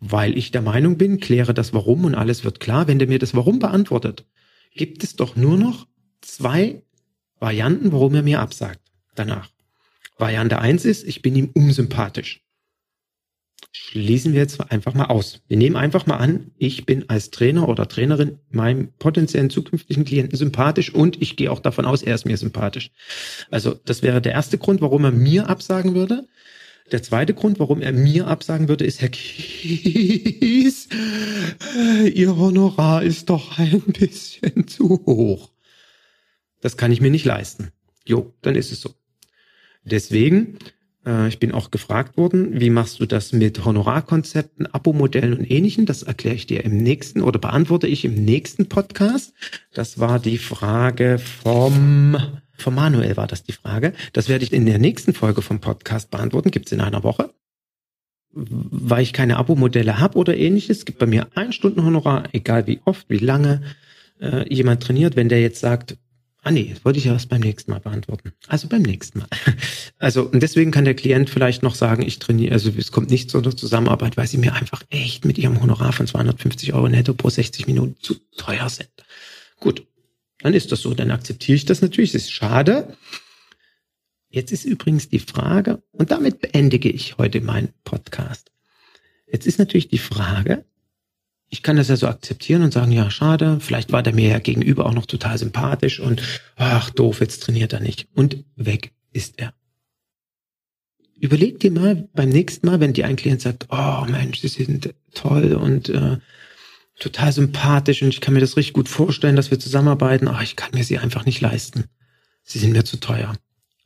weil ich der Meinung bin, kläre das Warum und alles wird klar. Wenn der mir das Warum beantwortet, gibt es doch nur noch zwei Varianten, warum er mir absagt danach. Variante eins ist, ich bin ihm unsympathisch. Schließen wir jetzt einfach mal aus. Wir nehmen einfach mal an, ich bin als Trainer oder Trainerin meinem potenziellen zukünftigen Klienten sympathisch und ich gehe auch davon aus, er ist mir sympathisch. Also das wäre der erste Grund, warum er mir absagen würde. Der zweite Grund, warum er mir absagen würde, ist, Herr Kies, Ihr Honorar ist doch ein bisschen zu hoch. Das kann ich mir nicht leisten. Jo, dann ist es so. Deswegen, äh, ich bin auch gefragt worden, wie machst du das mit Honorarkonzepten, Abo-Modellen und ähnlichem? Das erkläre ich dir im nächsten oder beantworte ich im nächsten Podcast. Das war die Frage vom, vom Manuel war das die Frage. Das werde ich in der nächsten Folge vom Podcast beantworten. Gibt's in einer Woche weil ich keine Abo-Modelle habe oder ähnliches, gibt bei mir ein Stunden Honorar, egal wie oft, wie lange äh, jemand trainiert. Wenn der jetzt sagt, Ah nee, das wollte ich ja erst beim nächsten Mal beantworten. Also beim nächsten Mal. Also und deswegen kann der Klient vielleicht noch sagen, ich trainiere, also es kommt nicht zu einer Zusammenarbeit, weil sie mir einfach echt mit ihrem Honorar von 250 Euro netto pro 60 Minuten zu teuer sind. Gut, dann ist das so, dann akzeptiere ich das natürlich. Es ist schade. Jetzt ist übrigens die Frage, und damit beendige ich heute meinen Podcast. Jetzt ist natürlich die Frage, ich kann das ja so akzeptieren und sagen, ja, schade, vielleicht war der mir ja gegenüber auch noch total sympathisch und ach, doof, jetzt trainiert er nicht. Und weg ist er. Überleg dir mal beim nächsten Mal, wenn dir ein Klient sagt, oh Mensch, Sie sind toll und äh, total sympathisch und ich kann mir das richtig gut vorstellen, dass wir zusammenarbeiten, ach, ich kann mir sie einfach nicht leisten. Sie sind mir zu teuer.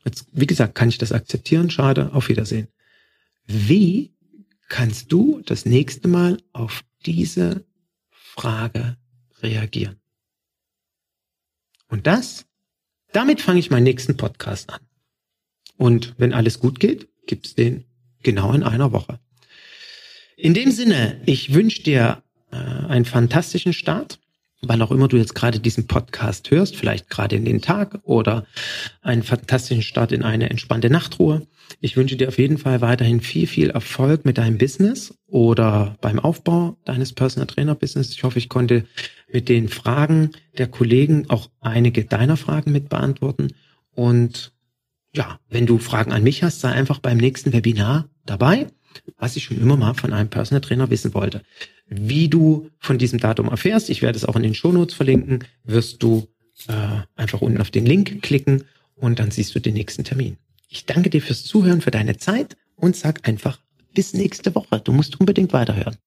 Jetzt, wie gesagt, kann ich das akzeptieren, schade, auf Wiedersehen. Wie kannst du das nächste Mal auf diese Frage reagieren. Und das, damit fange ich meinen nächsten Podcast an. Und wenn alles gut geht, gibt's den genau in einer Woche. In dem Sinne, ich wünsche dir äh, einen fantastischen Start, wann auch immer du jetzt gerade diesen Podcast hörst, vielleicht gerade in den Tag oder einen fantastischen Start in eine entspannte Nachtruhe. Ich wünsche dir auf jeden Fall weiterhin viel, viel Erfolg mit deinem Business oder beim Aufbau deines Personal Trainer Business. Ich hoffe, ich konnte mit den Fragen der Kollegen auch einige deiner Fragen mit beantworten. Und ja, wenn du Fragen an mich hast, sei einfach beim nächsten Webinar dabei, was ich schon immer mal von einem Personal Trainer wissen wollte. Wie du von diesem Datum erfährst, ich werde es auch in den Shownotes verlinken, wirst du äh, einfach unten auf den Link klicken und dann siehst du den nächsten Termin. Ich danke dir fürs Zuhören, für deine Zeit und sag einfach bis nächste Woche. Du musst unbedingt weiterhören.